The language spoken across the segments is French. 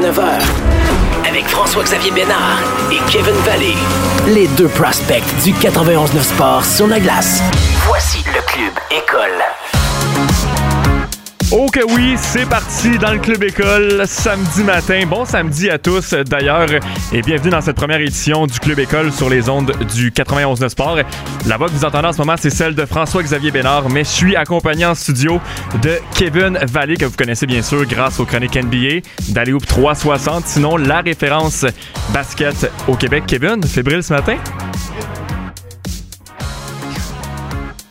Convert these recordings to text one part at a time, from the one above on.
à 9h. Avec François-Xavier Bénard et Kevin Vallée. Les deux prospects du 91-9 Sport sur la glace. Voici le Club École. Ok oui, c'est parti dans le Club École samedi matin. Bon samedi à tous d'ailleurs et bienvenue dans cette première édition du Club École sur les ondes du 91 Sport. La voix que vous entendez en ce moment, c'est celle de François-Xavier Bénard, mais je suis accompagné en studio de Kevin Vallée que vous connaissez bien sûr grâce aux chroniques NBA, d'Alioup 360, sinon la référence basket au Québec. Kevin, fébrile ce matin?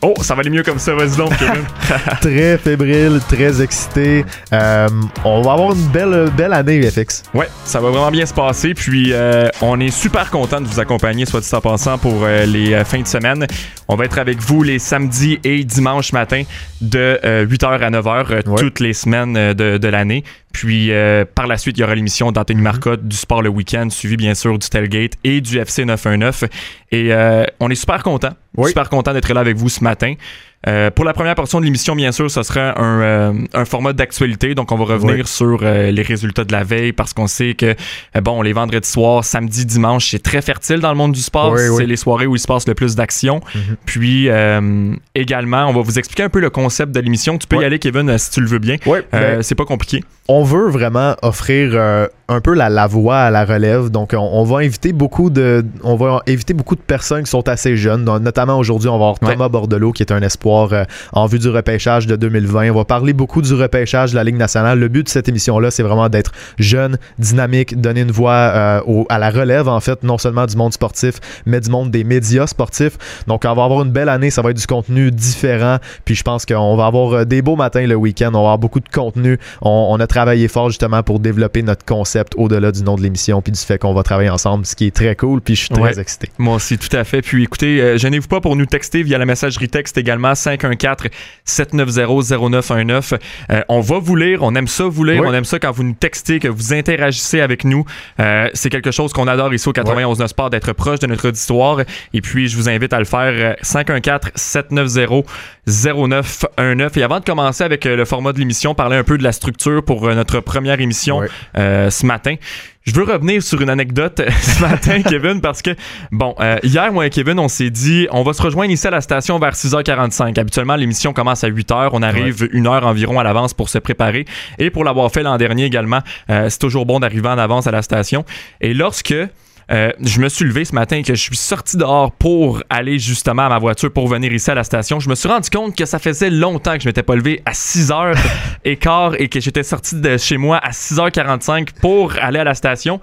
Oh, ça va aller mieux comme ça, vas-y donc, Kevin. très fébrile, très excité. Euh, on va avoir une belle, belle année, FX. Ouais, ça va vraiment bien se passer. Puis, euh, on est super content de vous accompagner, soit dit en passant, pour euh, les fins de semaine. On va être avec vous les samedis et dimanches matin de 8h à 9h toutes les semaines de, de l'année. Puis par la suite, il y aura l'émission d'Anthony Marcotte du Sport le Week-end, suivi bien sûr du Tailgate et du FC 919. Et on est super content Super content d'être là avec vous ce matin. Euh, pour la première portion de l'émission, bien sûr, ce sera un, euh, un format d'actualité. Donc, on va revenir sur euh, les résultats de la veille parce qu'on sait que, bon, les vendredis soirs, samedi, dimanche, c'est très fertile dans le monde du sport. c'est les soirées où il se passe le plus d'action. Mhm. Puis, également, on va vous expliquer un peu le concept de l'émission. Tu peux y aller, Kevin, si tu le veux bien. Ben, c'est pas compliqué. On veut vraiment offrir un peu la, la, voix à la relève. Donc, on, va inviter beaucoup de, on va inviter beaucoup de personnes qui sont assez jeunes. notamment aujourd'hui, on va avoir Thomas Bordelot, qui est un espoir euh, en vue du repêchage de 2020. On va parler beaucoup du repêchage de la Ligue nationale. Le but de cette émission-là, c'est vraiment d'être jeune, dynamique, donner une voix euh, à la relève, en fait, non seulement du monde sportif, mais du monde des médias sportifs. Donc, on va avoir une belle année. Ça va être du contenu différent. Puis, je pense qu'on va avoir euh, des beaux matins le week-end. On va avoir beaucoup de contenu. On, a travaillé fort justement pour développer notre concept au-delà du nom de l'émission, puis du fait qu'on va travailler ensemble, ce qui est très cool. Puis, je suis très excité. Moi aussi, tout à fait. Puis, écoutez, gênez-vous pas pour nous texter via la messagerie texte également 514-790-0919. Euh, on va vous lire, on aime ça vous lire, on aime ça quand vous nous textez, que vous interagissez avec nous. Euh, c'est quelque chose qu'on adore ici au 91 Sport, d'être proche de notre auditoire. Et puis, je vous invite à le faire 514-790-0919. Et avant de commencer avec euh, le format de l'émission, parler un peu de la structure pour notre première émission ce matin. Je veux revenir sur une anecdote ce matin, Kevin, parce que, bon, euh, hier, moi et Kevin, on s'est dit, on va se rejoindre ici à la station vers 6h45. Habituellement, l'émission commence à 8h. On arrive une heure environ à l'avance pour se préparer. Et pour l'avoir fait l'an dernier également, euh, c'est toujours bon d'arriver en avance à la station. Et lorsque euh, je me suis levé ce matin et que je suis sorti dehors pour aller justement à ma voiture pour venir ici à la station. Je me suis rendu compte que ça faisait longtemps que je m'étais pas levé à 6h et quart et que j'étais sorti de chez moi à 6h45 pour aller à la station.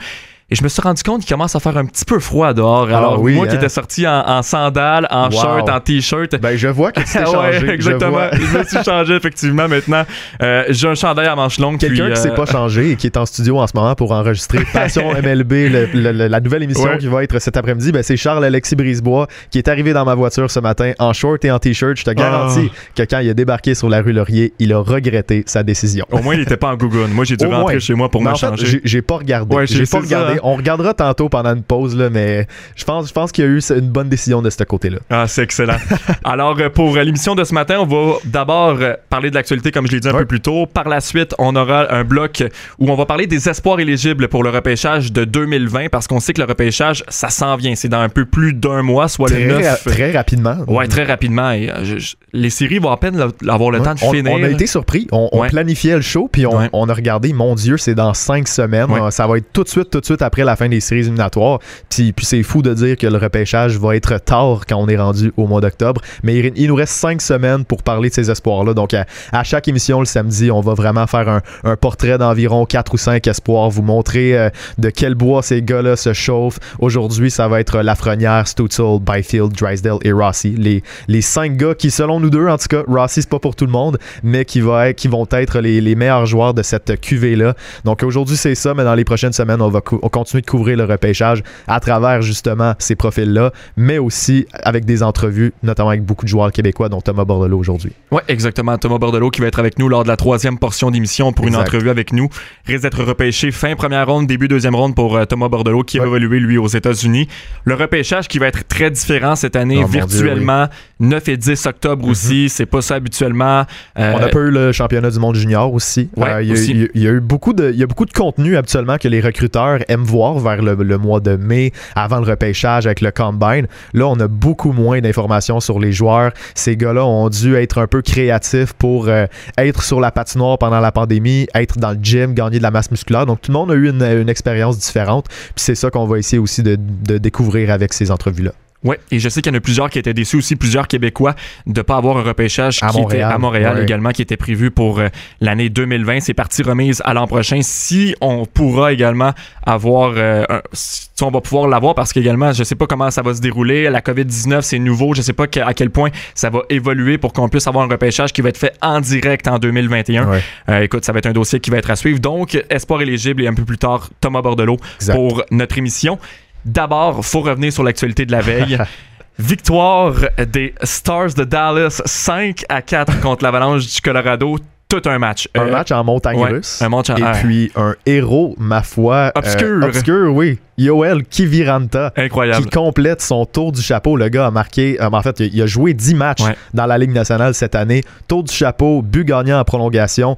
Et je me suis rendu compte qu'il commence à faire un petit peu froid dehors. Ah Alors, moi qui hein? étais sorti en, sandales, en shirt, en t-shirt. Ben, je vois que tu t'es changé. exactement. Je, me suis changé, effectivement, maintenant. Euh, j'ai un chandail à manches longues. Quelqu'un qui s'est euh, pas changé et qui est en studio en ce moment pour enregistrer Passion MLB, la nouvelle émission qui va être cet après-midi, ben, c'est Charles-Alexis Brisebois qui est arrivé dans ma voiture ce matin en short et en t-shirt. Je te garantis ah. que quand il a débarqué sur la rue Laurier, il a regretté sa décision. Au moins, il n'était pas en Google. Moi, j'ai dû rentrer chez moi pour me changer. J'ai pas regardé. j'ai pas regardé. On regardera tantôt pendant une pause, là, mais je pense, je pense qu'il y a eu une bonne décision de ce côté-là. Ah, c'est excellent. Alors, euh, pour l'émission de ce matin, on va d'abord euh, parler de l'actualité, comme je l'ai dit un peu plus tôt. Par la suite, on aura un bloc où on va parler des espoirs éligibles pour le repêchage de 2020, parce qu'on sait que le repêchage, ça s'en vient. C'est dans un peu plus d'un mois, soit le 9. Très rapidement. Ouais, très rapidement. Et, euh, les séries vont à peine avoir le temps de finir. On a été surpris. On, planifiait le show, puis on, a regardé, mon Dieu, c'est dans cinq semaines. Ça va être tout de suite, tout de suite après la fin des séries éliminatoires. Puis, puis c'est fou de dire que le repêchage va être tard quand on est rendu au mois d'octobre. Mais il, nous reste cinq semaines pour parler de ces espoirs-là. Donc, à, chaque émission le samedi, on va vraiment faire un, portrait d'environ quatre ou cinq espoirs, vous montrer euh, de quel bois ces gars-là se chauffent. Aujourd'hui, ça va être Lafrenière, Stutzel, Byfield, Drysdale et Rossi. Les, les cinq gars qui, selon nous deux, en tout cas, Rossi, c'est pas pour tout le monde, mais qui, vont être les, les meilleurs joueurs de cette QV-là. Donc, aujourd'hui, c'est ça, mais dans les prochaines semaines, on va continuer de couvrir le repêchage à travers justement ces profils-là, mais aussi avec des entrevues, notamment avec beaucoup de joueurs québécois, dont Thomas Bordelot aujourd'hui. Oui, exactement. Thomas Bordelot qui va être avec nous lors de la troisième portion d'émission pour une entrevue avec nous. Risque d'être repêché fin première ronde, début deuxième ronde pour euh, Thomas Bordelot qui a évolué lui aux États-Unis. Le repêchage qui va être très différent cette année, oh, virtuellement 9 et 10 octobre mhm. aussi. C'est pas ça habituellement. Euh, on a pas eu le championnat du monde junior aussi. Euh, il, y a, eu beaucoup de, il y a beaucoup de contenu habituellement que les recruteurs aiment voir vers le, mois de mai, avant le repêchage avec le combine. Là, on a beaucoup moins d'informations sur les joueurs. Ces gars-là ont dû être un peu créatifs pour euh, être sur la patinoire pendant la pandémie, être dans le gym, gagner de la masse musculaire. Donc, tout le monde a eu une, expérience différente. Puis c'est ça qu'on va essayer aussi de découvrir avec ces entrevues-là. Oui, et je sais qu'il y en a plusieurs qui étaient déçus aussi, plusieurs Québécois, de ne pas avoir un repêchage qui était à Montréal également, qui était prévu pour euh, l'année 2020. C'est parti remise à l'an prochain. Si on pourra également avoir, euh, si on va pouvoir l'avoir, parce qu'également, je ne sais pas comment ça va se dérouler. La COVID-19, c'est nouveau. Je ne sais pas à quel point ça va évoluer pour qu'on puisse avoir un repêchage qui va être fait en direct en 2021. Euh, écoute, ça va être un dossier qui va être à suivre. Donc, espoir éligible et un peu plus tard, Thomas Bordelot pour notre émission. D'abord, faut revenir sur l'actualité de la veille. Victoire des Stars de Dallas 5 à 4 contre l'Avalanche du Colorado tout un match. Un euh, match en montagne russe. Un match en... Et puis un héros, ma foi. Euh, obscur. obscur, oui. Yoel Kiviranta. Incroyable. Qui complète son tour du chapeau. Le gars a marqué. Euh, en fait, il a joué 10 matchs dans la Ligue nationale cette année. Tour du chapeau, but gagnant en prolongation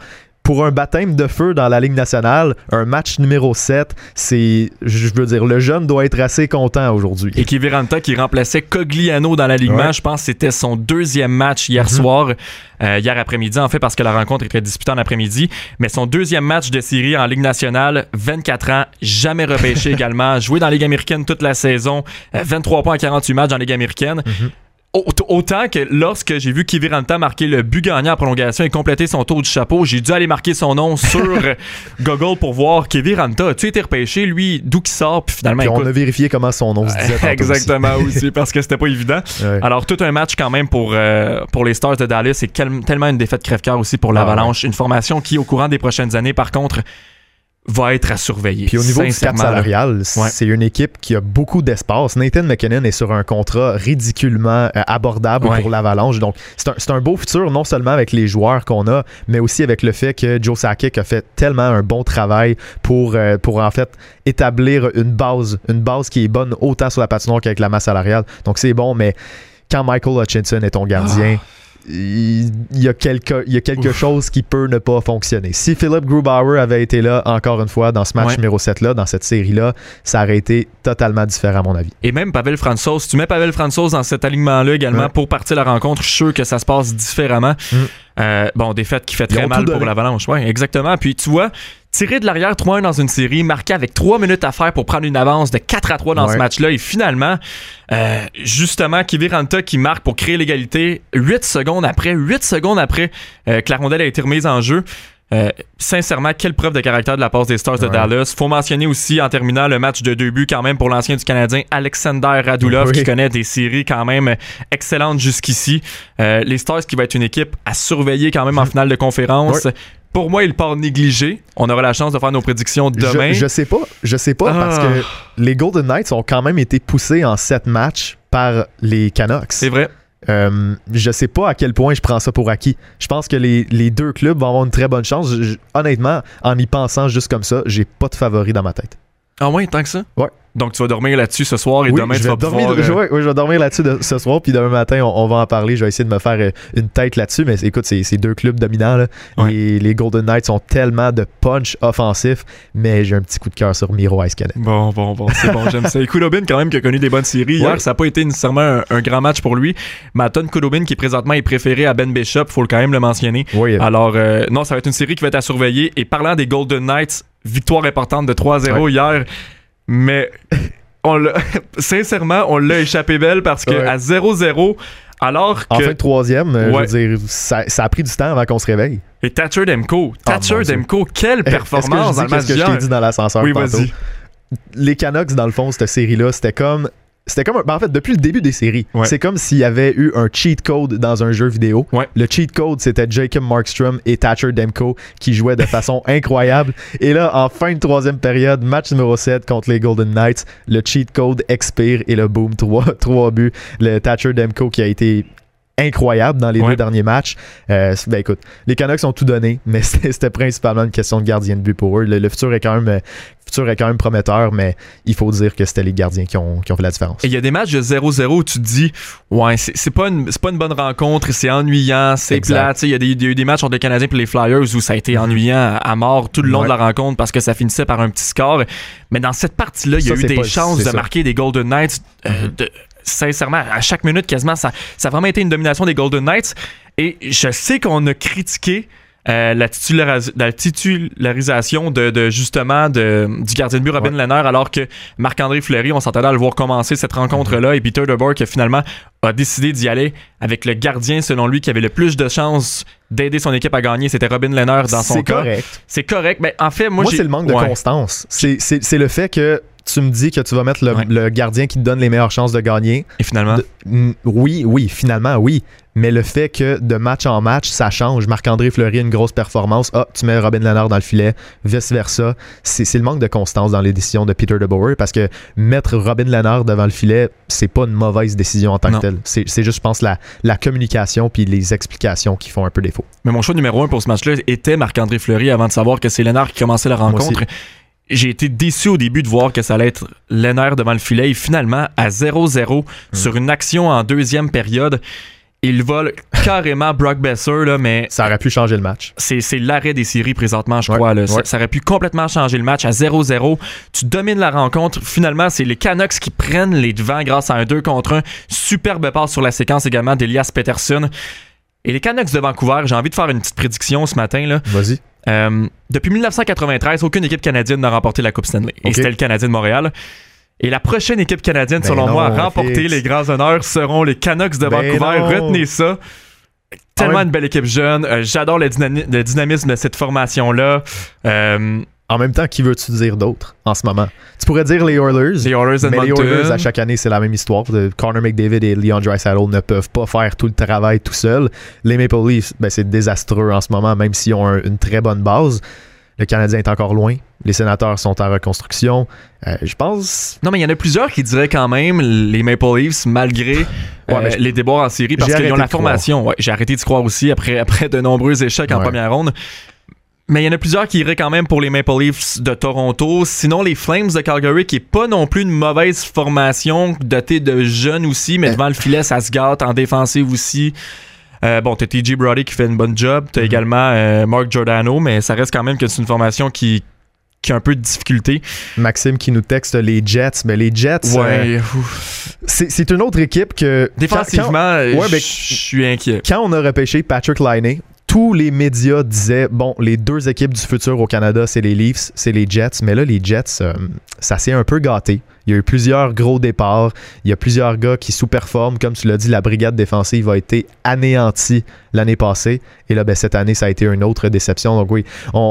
pour un baptême de feu dans la Ligue nationale, un match numéro 7, c'est, je veux dire, le jeune doit être assez content aujourd'hui. Et Kiviranta qui remplaçait Cogliano dans la Ligue je pense que c'était son deuxième match hier mhm. soir, euh, hier après-midi, en fait, parce que la rencontre était disputée en après-midi. Mais son deuxième match de série en Ligue nationale, 24 ans, jamais repêché également, joué dans la Ligue américaine toute la saison, 23 euh, points en 48 matchs dans la Ligue américaine. Mhm. Autant que lorsque j'ai vu Kiviranta marquer le but gagnant en prolongation et compléter son tour du chapeau, j'ai dû aller marquer son nom sur Google pour voir Kiviranta. Tu été repêché, lui, d'où qu'il sort, puis finalement. on a vérifié comment son nom se disait. Exactement aussi. parce que c'était pas évident. Alors, tout un match quand même pour, euh, pour les Stars de Dallas. C'est tellement une défaite crève-cœur aussi pour ah l'Avalanche. Une formation qui, au courant des prochaines années, par contre, va être à surveiller. Puis au niveau du cap salarial, c'est une équipe qui a beaucoup d'espace. Nathan McKinnon est sur un contrat ridiculement euh, abordable pour l'Avalanche. Donc, c'est un, un, beau futur, non seulement avec les joueurs qu'on a, mais aussi avec le fait que Joe Sakic a fait tellement un bon travail pour, euh, pour en fait établir une base, une base qui est bonne autant sur la patinoire qu'avec la masse salariale. Donc, c'est bon, mais quand Michael Hutchinson est ton gardien, ah il y a quelque, il y a quelque chose qui peut ne pas fonctionner. Si Philip Grubauer avait été là encore une fois dans ce match numéro 7-là, dans cette série-là, ça aurait été totalement différent à mon avis. Et même Pavel Fransos, si tu mets Pavel Fransos dans cet alignement-là également pour partir la rencontre, je suis sûr que ça se passe différemment. Mm. Euh, bon, défaite qui fait très mal pour l'Avalanche. Oui, exactement. Puis tu vois, tirer de l'arrière 3-1 dans une série, marqué avec 3 minutes à faire pour prendre une avance de 4 à 3 dans ce match-là. Et finalement, euh, justement, Kiviranta qui marque pour créer l'égalité 8 secondes après, 8 secondes après euh, que la rondelle a été remise en jeu. Euh, sincèrement, quelle preuve de caractère de la part des Stars de Dallas. Faut mentionner aussi en terminant le match de deux buts quand même pour l'ancien du Canadien Alexander Radulov qui connaît des séries quand même excellentes jusqu'ici. Euh, les Stars qui va être une équipe à surveiller quand même en finale de conférence. Pour moi, il part négligé. On aura la chance de faire nos prédictions demain. Je, sais pas. Je sais pas parce que ah. les Golden Knights ont quand même été poussés en sept matchs par les Canucks. C'est vrai. Euh, je sais pas à quel point je prends ça pour acquis. Je pense que les, deux clubs vont avoir une très bonne chance. honnêtement, en y pensant juste comme ça, j'ai pas de favori dans ma tête. Ah ouais, tant que ça? Ouais. Donc, tu vas dormir là-dessus ce soir et demain, tu vas dormir, pouvoir... Euh, oui, je vais dormir là-dessus ce soir, puis demain matin, on, va en parler. Je vais essayer de me faire euh, une tête là-dessus. Mais écoute, c'est deux clubs dominants. Là. les Golden Knights ont tellement de punch offensif, mais j'ai un petit coup de cœur sur Miro Iskanen. Bon, bon, bon, c'est bon, j'aime ça. Et Kulobin, quand même, qui a connu des bonnes séries. Hier, ça n'a pas été nécessairement un, grand match pour lui. Maton Kulobin, qui présentement est préféré à Ben Bishop, faut quand même le mentionner. Oui. Alors, euh, non, ça va être une série qui va être à surveiller. Et parlant des Golden Knights, victoire importante de 3-0 hier. Mais on sincèrement, on l'a échappé belle parce que à 0-0, alors que. En fait, troisième, euh, je veux dire, ça, a pris du temps avant qu'on se réveille. Et Thatcher Demko, ah, Thatcher Demko, quelle performance dans le match ce que je t'ai dit dans l'ascenseur oui. Les Canucks, dans le fond, cette série-là, c'était comme c'était comme ben, en fait depuis le début des séries c'est comme s'il y avait eu un cheat code dans un jeu vidéo. Le cheat code c'était Jacob Markstrom et Thatcher Demko qui jouaient de façon incroyable. Et là en fin de troisième période match numéro 7 contre les Golden Knights le cheat code expire et le boom 3, 3 buts. Le Thatcher Demko qui a été incroyable dans les deux derniers matchs. ben écoute, les Canucks ont tout donné, mais c'était principalement une question de gardien de but pour eux. Le, futur est quand même futur est quand même prometteur, mais il faut dire que c'était les gardiens qui ont, qui ont fait la différence. Il y a des matchs de 0-0 où tu te dis, ouais, c'est pas, une, pas une bonne rencontre, c'est ennuyant, c'est plate. Il y, a des, eu des matchs entre les Canadiens et les Flyers où ça a été ennuyant à mort tout le long de la rencontre parce que ça finissait par un petit score. Mais dans cette partie-là, il y a eu des chances de marquer des Golden Knights. Euh, mm-hmm. Sincèrement, à chaque minute, quasiment, ça, ça a vraiment été une domination des Golden Knights. Et je sais qu'on a critiqué euh, la, titularisation de, justement de, du gardien de but Robin ouais. alors que Marc-André Fleury, on s'entendait à le voir commencer cette rencontre-là et Peter DeBoer qui finalement a décidé d'y aller avec le gardien selon lui qui avait le plus de chances d'aider son équipe à gagner, c'était Robin Lehner dans son cas. C'est correct. C'est correct, mais en fait moi, moi c'est le manque de constance. C'est le fait que tu me dis que tu vas mettre le, gardien qui te donne les meilleures chances de gagner. Et finalement? oui, oui, finalement, oui. Mais le fait que de match en match, ça change. Marc-André Fleury a une grosse performance. Ah, tu mets Robin Lennard dans le filet, vice-versa. C'est le manque de constance dans les décisions de Peter DeBoer parce que mettre Robin Lennard devant le filet, c'est pas une mauvaise décision en tant que telle. C'est juste, je pense, la, la communication puis les explications qui font un peu défaut. Mais mon choix numéro un pour ce match-là était Marc-André Fleury avant de savoir que c'est Lennard qui commençait la rencontre j'ai été déçu au début de voir que ça allait être Lenner devant le filet et finalement à 0-0 hmm. sur une action en deuxième période. Il vole carrément Brock Besser, là, mais. Ça aurait pu changer le match. C'est, l'arrêt des séries présentement, je crois. Ça, aurait pu complètement changer le match à 0-0. Tu domines la rencontre. Finalement, c'est les Canucks qui prennent les devants grâce à un 2 contre 1. Superbe passe sur la séquence également d'Elias Peterson. Et les Canucks de Vancouver, j'ai envie de faire une petite prédiction ce matin. Là. Vas-y. Euh, depuis 1993, aucune équipe canadienne n'a remporté la Coupe Stanley. Et c'était le Canadien de Montréal. Et la prochaine équipe canadienne, selon ben moi, à remporter les grands honneurs seront les Canucks de ben Vancouver. Retenez ça. Tellement une belle équipe jeune. Euh, j'adore le, dynamisme de cette formation-là. Euh, en même temps, qui veux-tu dire d'autre en ce moment? Tu pourrais dire les Oilers. Les Oilers mais les Oilers, à chaque année, c'est la même histoire. Connor McDavid et Leon Draisaitl ne peuvent pas faire tout le travail tout seuls. Les Maple Leafs, ben, c'est désastreux en ce moment, même s'ils ont une très bonne base. Le Canadien est encore loin. Les sénateurs sont en reconstruction. Euh, je pense. Non, mais il y en a plusieurs qui diraient quand même les Maple Leafs, malgré euh, les déboires en série, parce qu'ils ont la formation. Ouais, J'ai arrêté de croire aussi après, après de nombreux échecs en première ronde. Mais il y en a plusieurs qui iraient quand même pour les Maple Leafs de Toronto. Sinon, les Flames de Calgary, qui est pas non plus une mauvaise formation, dotée de jeunes aussi, mais devant le filet, ça se gâte. En défensive aussi. Euh, bon, t'as TJ Brody qui fait une bonne job. T'as mm-hmm. également euh, Mark Giordano, mais ça reste quand même que c'est une formation qui, qui a un peu de difficulté. Maxime qui nous texte les Jets, mais les Jets, ouais, euh, c'est une autre équipe que défensivement, ben, je suis inquiet. Quand on a repêché Patrick Liney, tous les médias disaient bon, les deux équipes du futur au Canada, c'est les Leafs, c'est les Jets. Mais là, les Jets, euh, ça s'est un peu gâté. Il y a eu plusieurs gros départs. Il y a plusieurs gars qui sous-performent. Comme tu l'as dit, la brigade défensive a été anéantie l'année passée. Et là, ben, cette année, ça a été une autre déception. Donc oui,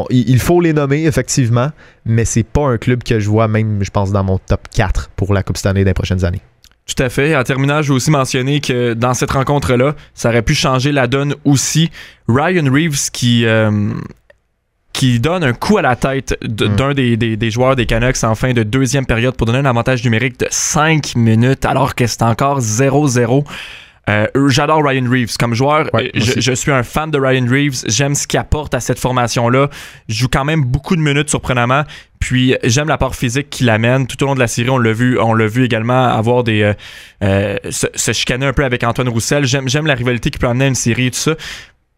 il faut les nommer, effectivement. Mais c'est pas un club que je vois, même, je pense, dans mon top 4 pour la Coupe cette année des prochaines années. Tout à fait. En terminant, je veux aussi mentionner que dans cette rencontre-là, ça aurait pu changer la donne aussi. Ryan Reeves qui, euh, qui donne un coup à la tête mm. d'un des, des, joueurs des Canucks en fin de deuxième période pour donner un avantage numérique de 5 minutes alors que c'est encore 0-0. Euh, j'adore Ryan Reeves comme joueur. je, suis un fan de Ryan Reeves. J'aime ce qu'il apporte à cette formation-là. Je joue quand même beaucoup de minutes surprenamment. Puis j'aime l'apport physique qu'il amène tout au long de la série. On l'a vu, on l'a vu également avoir des euh, euh, se, chicaner un peu avec Antoine Roussel. J'aime, la rivalité qui peut amener à une série et tout ça.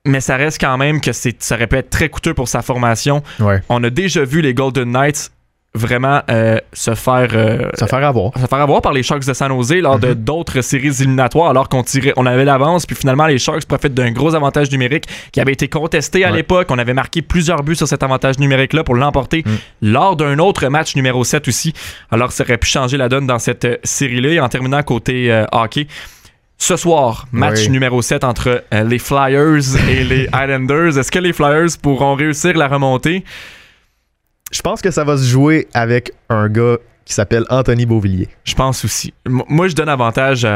Mais ça reste quand même que c'est, ça aurait pu être très coûteux pour sa formation. On a déjà vu les Golden Knights vraiment euh, se faire euh, se faire avoir se faire avoir par les Sharks de San Jose lors de mhm. d'autres séries éliminatoires alors qu'on tirait on avait l'avance puis finalement les Sharks profitent d'un gros avantage numérique qui avait été contesté à l'époque on avait marqué plusieurs buts sur cet avantage numérique là pour l'emporter mhm. lors d'un autre match numéro 7 aussi alors ça aurait pu changer la donne dans cette euh, série là et en terminant côté hockey ce soir, match numéro 7 entre les Flyers et les Islanders. Est-ce que les Flyers pourront réussir la remontée? Je pense que ça va se jouer avec un gars qui s'appelle Anthony Beauvillier. Je pense aussi. moi, je donne avantage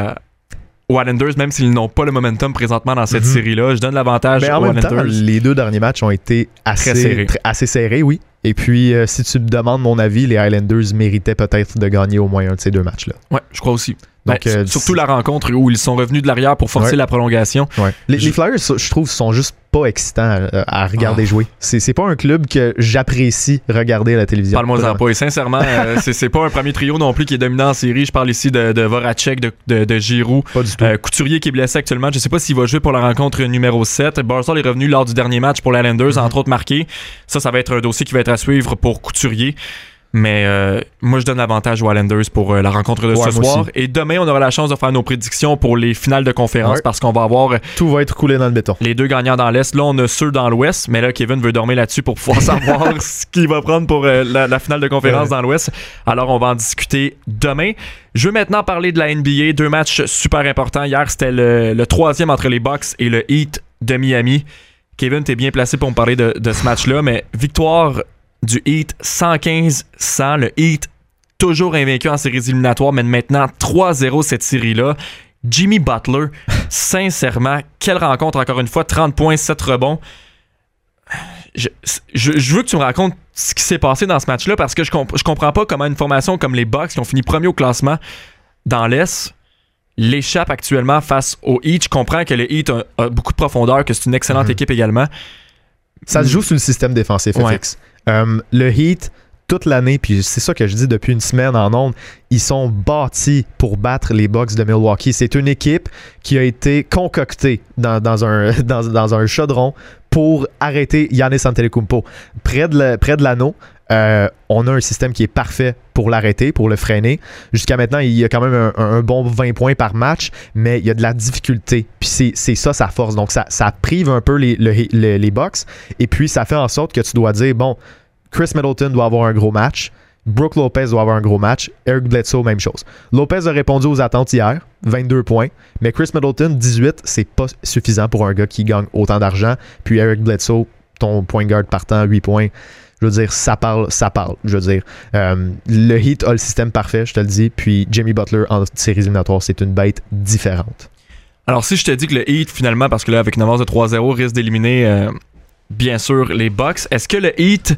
aux Islanders, même s'ils n'ont pas le momentum présentement dans cette mhm. série-là. Je donne l'avantage aux Islanders. les deux derniers matchs ont été assez, serrés. assez serrés, oui. Et puis, euh, si tu me demandes mon avis, les Islanders méritaient peut-être de gagner au moins un de ces deux matchs-là. Ouais, je crois aussi. Ben, Donc, surtout la rencontre où ils sont revenus de l'arrière pour forcer la prolongation. Les, Flyers, je trouve, sont juste pas excitants à, regarder ah. jouer. C'est pas un club que j'apprécie regarder à la télévision. Parle-moi-en pas. Et sincèrement, c'est pas un premier trio non plus qui est dominant en série. Je parle ici de, de Voracek, de, de, de Giroud. Couturier qui est blessé actuellement. Je sais pas s'il va jouer pour la rencontre numéro 7. Barzal est revenu lors du dernier match pour les Landers, entre autres marqué. Ça, ça va être un dossier qui va être à suivre pour Couturier. Mais euh, moi, je donne l'avantage aux Islanders pour euh, la rencontre de ce soir. Et demain, on aura la chance de faire nos prédictions pour les finales de conférence parce qu'on va avoir. Euh, Tout va être coulé dans le béton. Les deux gagnants dans l'Est. Là, on a ceux dans l'Ouest. Mais là, Kevin veut dormir là-dessus pour pouvoir savoir ce qu'il va prendre pour la, finale de conférence dans l'Ouest. Alors, on va en discuter demain. Je veux maintenant parler de la NBA. Deux matchs super importants. Hier, c'était le, troisième entre les Bucks et le Heat de Miami. Kevin, t'es bien placé pour me parler de, de ce match-là, mais victoire du Heat 115-100. Le Heat toujours invaincu en séries éliminatoires, mais maintenant 3-0 cette série-là. Jimmy Butler, sincèrement, quelle rencontre encore une fois, 30 points, 7 rebonds. Je, veux que tu me racontes ce qui s'est passé dans ce match-là parce que je, je comprends pas comment une formation comme les Bucks qui ont fini premier au classement dans l'Est l'échappe actuellement face au Heat. Je comprends que le Heat a, beaucoup de profondeur, que c'est une excellente mhm. équipe également. Ça se joue sur le système défensif, FX. Euh, le Heat, toute l'année, puis c'est ça que je dis depuis une semaine en ondes, ils sont bâtis pour battre les Bucks de Milwaukee. C'est une équipe qui a été concoctée dans, un, chaudron pour arrêter Yannis Antetokounmpo. Près de l'anneau, euh, on a un système qui est parfait pour l'arrêter, pour le freiner. Jusqu'à maintenant, il y a quand même un, bon 20 points par match, mais il y a de la difficulté. Puis c'est ça sa force. Donc ça, prive un peu les, les, les box. Et puis ça fait en sorte que tu dois dire, bon, Chris Middleton doit avoir un gros match. Brooke Lopez doit avoir un gros match. Eric Bledsoe, même chose. Lopez a répondu aux attentes hier, 22 points. Mais Chris Middleton, 18, c'est pas suffisant pour un gars qui gagne autant d'argent. Puis Eric Bledsoe, ton point guard partant, 8 points. Je veux dire, ça parle, ça parle. Je veux dire, euh, le Heat a le système parfait, je te le dis. Puis Jimmy Butler en séries éliminatoires, c'est une bête différente. Alors, si je te dis que le Heat, finalement, parce que là, avec une avance de 3-0, risque d'éliminer, euh, bien sûr, les Bucks, est-ce que le Heat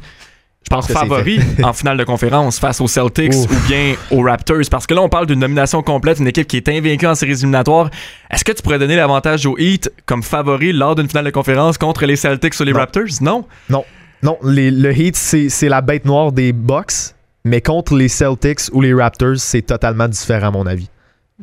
je pense favori en finale de conférence face aux Celtics ou bien aux Raptors? Parce que là on parle d'une nomination complète, une équipe qui est invaincue en séries éliminatoires. Est-ce que tu pourrais donner l'avantage aux Heat comme favori lors d'une finale de conférence contre les Celtics ou les Raptors? Non? Non. Non, le Heat, c'est la bête noire des Bucks, mais contre les Celtics ou les Raptors, c'est totalement différent, à mon avis.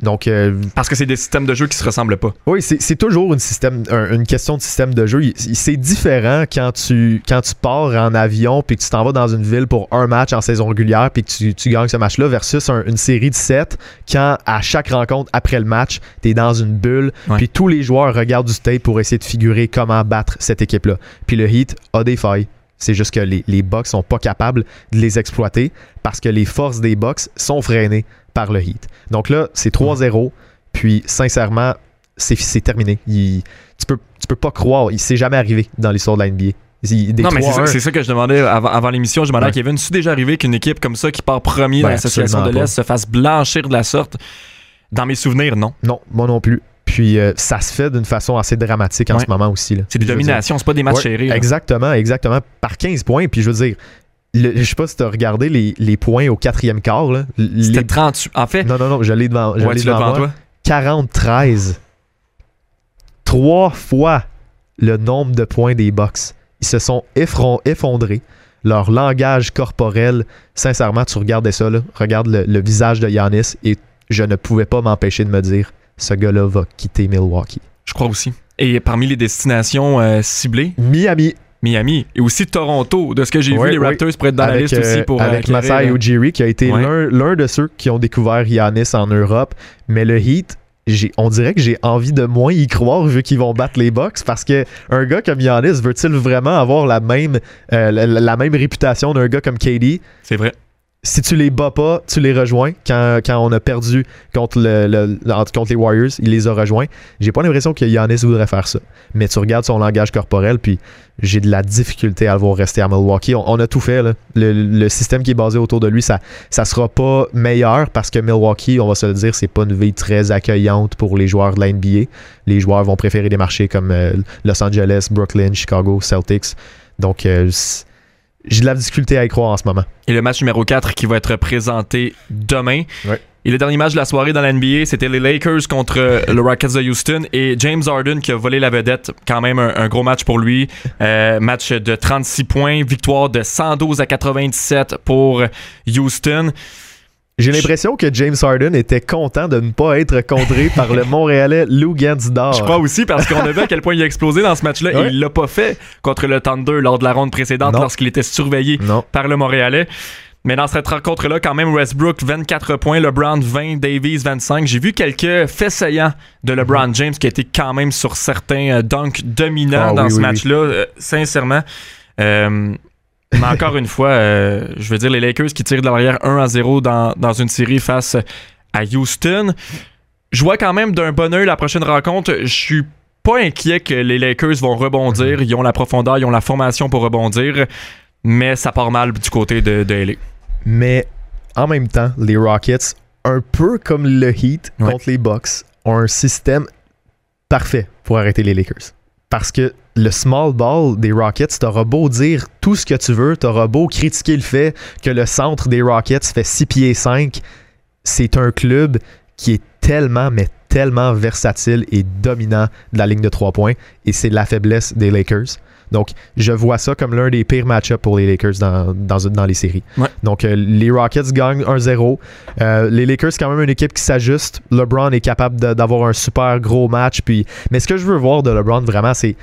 Donc, euh, Parce que c'est des systèmes de jeu qui se ressemblent pas. Oui, c'est toujours une, système, une question de système de jeu. C'est différent quand tu, quand tu pars en avion puis que tu t'en vas dans une ville pour un match en saison régulière puis que tu, tu gagnes ce match-là versus une série de 7 quand à chaque rencontre après le match, tu es dans une bulle puis tous les joueurs regardent du tape pour essayer de figurer comment battre cette équipe-là. Puis le Heat a des failles. C'est juste que les, les Bucks sont pas capables de les exploiter parce que les forces des Bucks sont freinées par le Heat. Donc là, c'est 3-0. Puis sincèrement, c'est terminé. tu, peux, tu peux pas croire. Il s'est jamais arrivé dans l'histoire de la NBA. non, mais c'est ça, que je demandais avant, l'émission. Je demandais à Kevin, c'est déjà arrivé qu'une équipe comme ça qui part premier dans l'association de l'Est se fasse blanchir de la sorte? Dans mes souvenirs, non. Non, moi non plus. Puis euh, ça se fait d'une façon assez dramatique en ce moment aussi. C'est des dominations, c'est pas des matchs serrés. Exactement, exactement. Par 15 points. Puis je veux dire, je sais pas si tu as regardé les, points au quatrième quart. C'était 30. En fait. Non, non, non, je l'ai devant, je devant, toi. 40-13. Trois fois le nombre de points des box. Ils se sont effondrés. Leur langage corporel, sincèrement, tu regardais ça, là, regarde le, visage de Yanis et je ne pouvais pas m'empêcher de me dire ce gars-là va quitter Milwaukee. Je crois aussi. Et parmi les destinations euh, ciblées? Miami. Miami et aussi Toronto. De ce que j'ai vu, les Raptors pourraient être dans la liste aussi pour. Euh, avec Masai Ujiri, qui a été l'un de ceux qui ont découvert Yanis en Europe. Mais le Heat, on dirait que j'ai envie de moins y croire vu qu'ils vont battre les Bucks parce que un gars comme Yanis veut-il vraiment avoir la même, euh, la, même réputation d'un gars comme KD C'est vrai si tu les bats pas, tu les rejoins. Quand, on a perdu contre, le, contre les Warriors, il les a rejoints. J'ai pas l'impression que Yannis voudrait faire ça. Mais tu regardes son langage corporel, puis j'ai de la difficulté à le voir rester à Milwaukee. On, a tout fait. Le, système qui est basé autour de lui, ça, ça sera pas meilleur parce que Milwaukee, on va se le dire, c'est pas une vie très accueillante pour les joueurs de la NBA. Les joueurs vont préférer des marchés comme euh, Los Angeles, Brooklyn, Chicago, Celtics. Donc, euh, j'ai de la difficulté à y croire en ce moment. Et le match numéro 4 qui va être présenté demain. Et le dernier match de la soirée dans la NBA, c'était les Lakers contre le Rockets de Houston et James Harden qui a volé la vedette. Quand même un, gros match pour lui. Euh, match de 36 points, victoire de 112 à 97 pour Houston. J'ai l'impression que James Harden était content de ne pas être contré par le Montréalais Lou Gansdor. Je crois aussi parce qu'on a vu à quel point il a explosé dans ce match-là et il l'a pas fait contre le Thunder lors de la ronde précédente lorsqu'il était surveillé par le Montréalais. Mais dans cette rencontre-là, quand même, Westbrook, 24 points, LeBron, 20, Davies, 25. J'ai vu quelques faits saillants de LeBron mhm. James qui été quand même sur certains euh, dunks dominants ah dans ce match-là, euh, sincèrement. Euh, mais encore une fois, je veux dire, les Lakers qui tirent de l'arrière 1 à 0 dans, dans une série face à Houston. Je vois quand même d'un bon oeil la prochaine rencontre. Je suis pas inquiet que les Lakers vont rebondir. Ils ont la profondeur, ils ont la formation pour rebondir. Mais ça part mal du côté de, de LA. Mais en même temps, les Rockets, un peu comme le Heat contre les Bucks, ont un système parfait pour arrêter les Lakers. Parce que le small ball des Rockets, t'auras beau dire tout ce que tu veux, t'auras beau critiquer le fait que le centre des Rockets fait 6 pieds 5, c'est un club qui est tellement, mais tellement versatile et dominant de la ligne de 3 points, et c'est la faiblesse des Lakers. Donc, je vois ça comme l'un des pires match-ups pour les Lakers dans, dans, les séries. Donc, euh, les Rockets gagnent 1-0. Euh, les Lakers, c'est quand même une équipe qui s'ajuste. LeBron est capable d'avoir un super gros match. Puis... Mais ce que je veux voir de LeBron, vraiment, c'est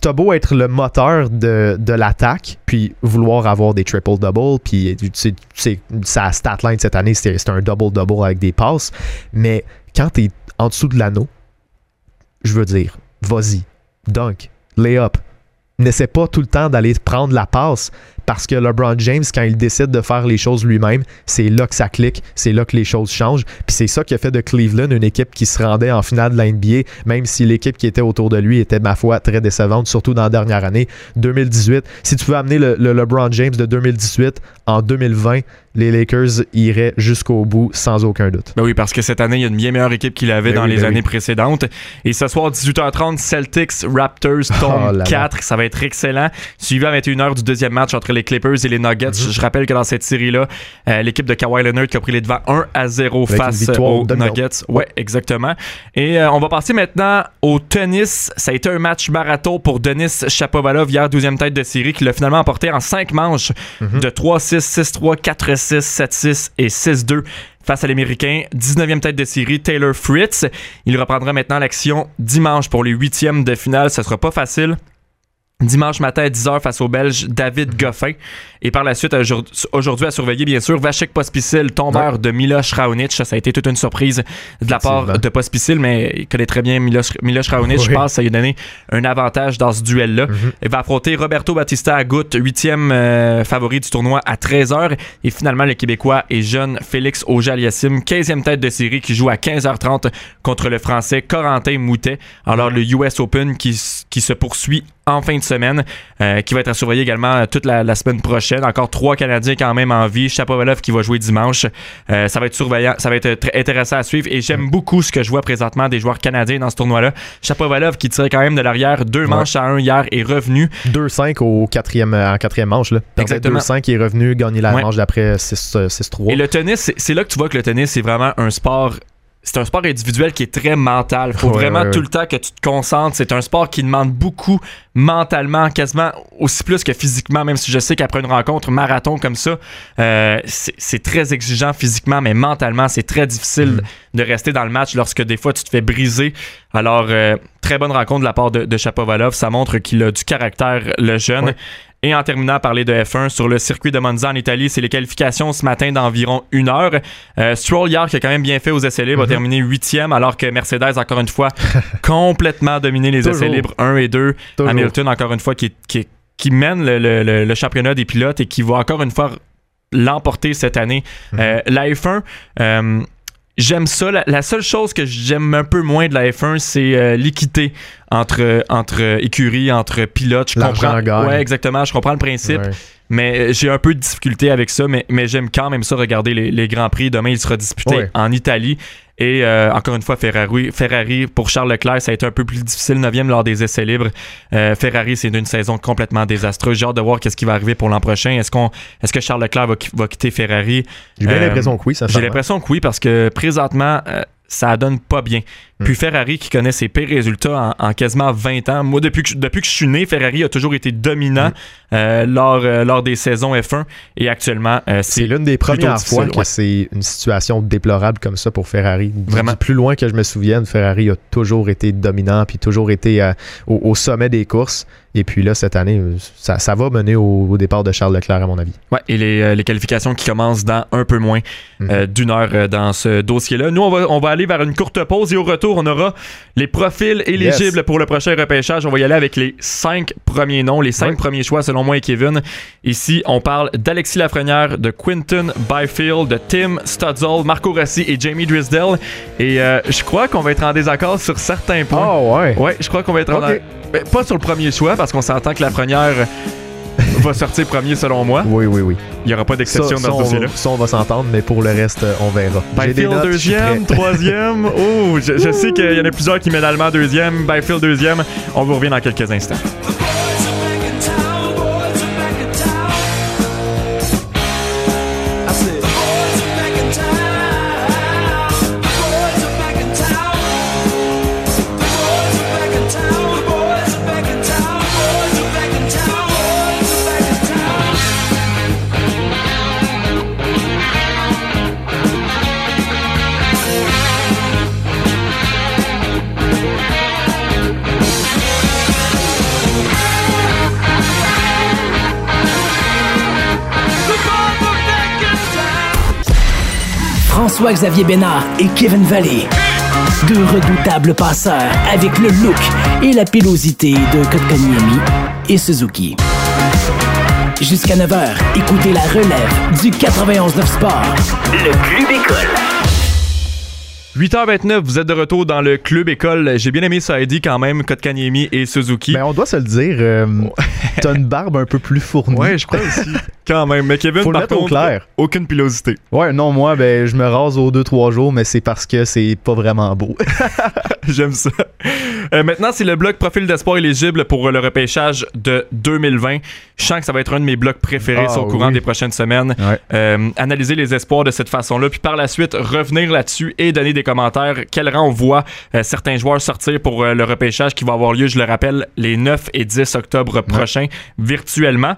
t'as beau être le moteur de, l'attaque, puis vouloir avoir des triple-double, puis tu sais, sa stat line cette année, c'était un double-double avec des passes, mais quand t'es en dessous de l'anneau, je veux dire, vas-y, dunk, lay-up, n'essaie pas tout le temps d'aller prendre la passe parce que LeBron James, quand il décide de faire les choses lui-même, c'est là que ça clique, c'est là que les choses changent. Puis c'est ça qui a fait de Cleveland une équipe qui se rendait en finale de la NBA, même si l'équipe qui était autour de lui était, ma foi, très décevante, surtout dans la dernière année, 2018. Si tu veux amener le, le LeBron James de 2018 en 2020, les Lakers iraient jusqu'au bout sans aucun doute. Ben oui, parce que cette année, il y a une bien meilleure équipe qu'il avait ben dans les ben années précédentes. Et ce soir, 18h30, Celtics, Raptors, tombe 4. Ça va être excellent. Suivi à 21h du deuxième match entre les Clippers et les Nuggets. Mhm. Je rappelle que dans cette série-là, euh, l'équipe de Kawhi Leonard qui a pris les devants 1 à 0 face aux Nuggets. Ouais, exactement. Et euh, on va passer maintenant au tennis. Ça a été un match marathon pour Denis Chapovalov hier, 12e tête de série, qui l'a finalement emporté en 5 manches mhm. de 3-6, 6-3, 4-6. 7-6 et 6-2 face à l'Américain. 19e tête de série, Taylor Fritz. Il reprendra maintenant l'action dimanche pour les huitièmes de finale. Ce sera pas facile. Dimanche matin à 10h face au Belge David Goffin. Et par la suite, aujourd'hui à surveiller, bien sûr, Vachek Pospisil, tombeur de Miloš Raonic. Ça a été toute une surprise de la part de Pospisil, mais il connaît très bien Miloš, Miloš Raonic. Je pense que ça lui a donné un avantage dans ce duel-là. Mhm. Il va affronter Roberto Batista Agut, huitième euh, favori du tournoi à 13h. Et finalement, le Québécois et jeune Félix Auger-Aliassime, 15e tête de série qui joue à 15h30 contre le Français Corentin Moutet. Alors, le US Open qui, qui se poursuit en fin de semaine, euh, qui va être à surveiller également toute la, semaine prochaine. Encore trois Canadiens quand même en vie. Chapovalov qui va jouer dimanche. Euh, ça va être surveillant, ça va être très intéressant à suivre. Et j'aime beaucoup ce que je vois présentement des joueurs canadiens dans ce tournoi-là. Chapovalov qui tirait quand même de l'arrière deux manches à un hier est revenu. 2-5 au quatrième, en quatrième manche. Là. Exactement. 2-5 est revenu gagner la manche d'après 6-3. Et le tennis, c'est là que tu vois que le tennis, c'est vraiment un sport c'est un sport individuel qui est très mental. Faut vraiment tout le temps que tu te concentres. C'est un sport qui demande beaucoup mentalement, quasiment aussi plus que physiquement, même si je sais qu'après une rencontre marathon comme ça, euh, c'est très exigeant physiquement, mais mentalement, c'est très difficile mm. de rester dans le match lorsque des fois tu te fais briser. Alors, euh, très bonne rencontre de la part de, de Chapovalov. Ça montre qu'il a du caractère, le jeune. Et en terminant parler de F1 sur le circuit de Monza en Italie, c'est les qualifications ce matin d'environ une heure. Euh, Stroll hier qui a quand même bien fait aux essais libres, a mhm. terminé huitième, alors que Mercedes encore une fois complètement dominé les essais libres 1 et 2. Hamilton encore une fois qui, qui, mène le, championnat des pilotes et qui va encore une fois l'emporter cette année. Mhm. Euh, la F1, J'aime ça. La, seule chose que j'aime un peu moins de la F1, c'est euh, l'équité entre, entre écuries, entre pilotes. Je comprends. Ouais, exactement. Je comprends le principe. Mais j'ai un peu de difficulté avec ça, mais, mais j'aime quand même ça regarder les, les Grands Prix. Demain, il sera disputé en Italie. Et euh, encore une fois, Ferrari, Ferrari, pour Charles Leclerc, ça a été un peu plus difficile, 9e lors des essais libres. Euh, Ferrari, c'est une saison complètement désastreuse. J'ai hâte de voir qu'est-ce qui va arriver pour l'an prochain. Est-ce qu'on, est-ce que Charles Leclerc va, va quitter Ferrari? J'ai bien l'impression que oui. J'ai l'impression que oui parce que présentement, ça donne pas bien. Hmm. Puis Ferrari qui connaît ses pires résultats en, quasiment 20 ans. Moi, depuis que, depuis que je suis né, Ferrari a toujours été dominant hmm. euh, lors, euh, lors des saisons F1 et actuellement, euh, c'est l'une des premières fois que c'est une situation déplorable comme ça pour Ferrari. Vraiment. plus loin que je me souvienne, Ferrari a toujours été dominant puis toujours été au, sommet des courses. Et puis là, cette année, ça, ça va mener au, départ de Charles Leclerc, à mon avis. Ouais, et les, les qualifications qui commencent dans un peu moins hmm. d'une heure dans ce dossier-là. Nous, on va, on va aller vers une courte pause et au retour, on aura les profils éligibles pour le prochain repêchage. On va y aller avec les cinq premiers noms, les cinq premiers choix selon moi et Kevin. Ici, on parle d'Alexis Lafrenière, de Quinton Byfield, de Tim Studzel, Marco Rossi et Jamie Drisdale. Et euh, je crois qu'on va être en désaccord sur certains points. Oh ouais. Ouais, je crois qu'on va être en... Ben, pas sur le premier choix parce qu'on s'entend que Lafrenière va sortir premier selon moi. Oui, oui, oui. Il n'y aura pas d'exception dans ce dossier-là. Ça, on va s'entendre, mais pour le reste, on verra. Byfield deuxième, troisième. Oh, je, je sais qu'il y en a plusieurs qui mettent Allemand deuxième, Byfield deuxième. On vous revient dans quelques instants. François-Xavier Bénard et Kevin Valley. Deux redoutables passeurs avec le look et la pilosité de Kotkaniemi et Suzuki. Jusqu'à 9h, écoutez la relève du 91.9 Sport. Le Club École. 8h29, vous êtes de retour dans le club école. J'ai bien aimé ça dit quand même, Kotkaniemi et Suzuki. Mais ben, on doit se le dire, euh, t'as une barbe un peu plus fournie. Ouais, je crois aussi. quand même. Mais Kevin, par contre, clair. aucune pilosité. Ouais, non, moi, ben, je me rase aux 2-3 jours, mais c'est parce que c'est pas vraiment beau. J'aime ça. Euh, maintenant, c'est le bloc profil d'espoir éligible pour le repêchage de 2020. Je sens que ça va être un de mes blocs préférés ah, au courant des prochaines semaines. Euh, analyser les espoirs de cette façon-là, puis par la suite, revenir là-dessus et donner des commentaires. Quel rang on voit euh, certains joueurs sortir pour le repêchage qui va avoir lieu, je le rappelle, les 9 et 10 octobre prochains, virtuellement.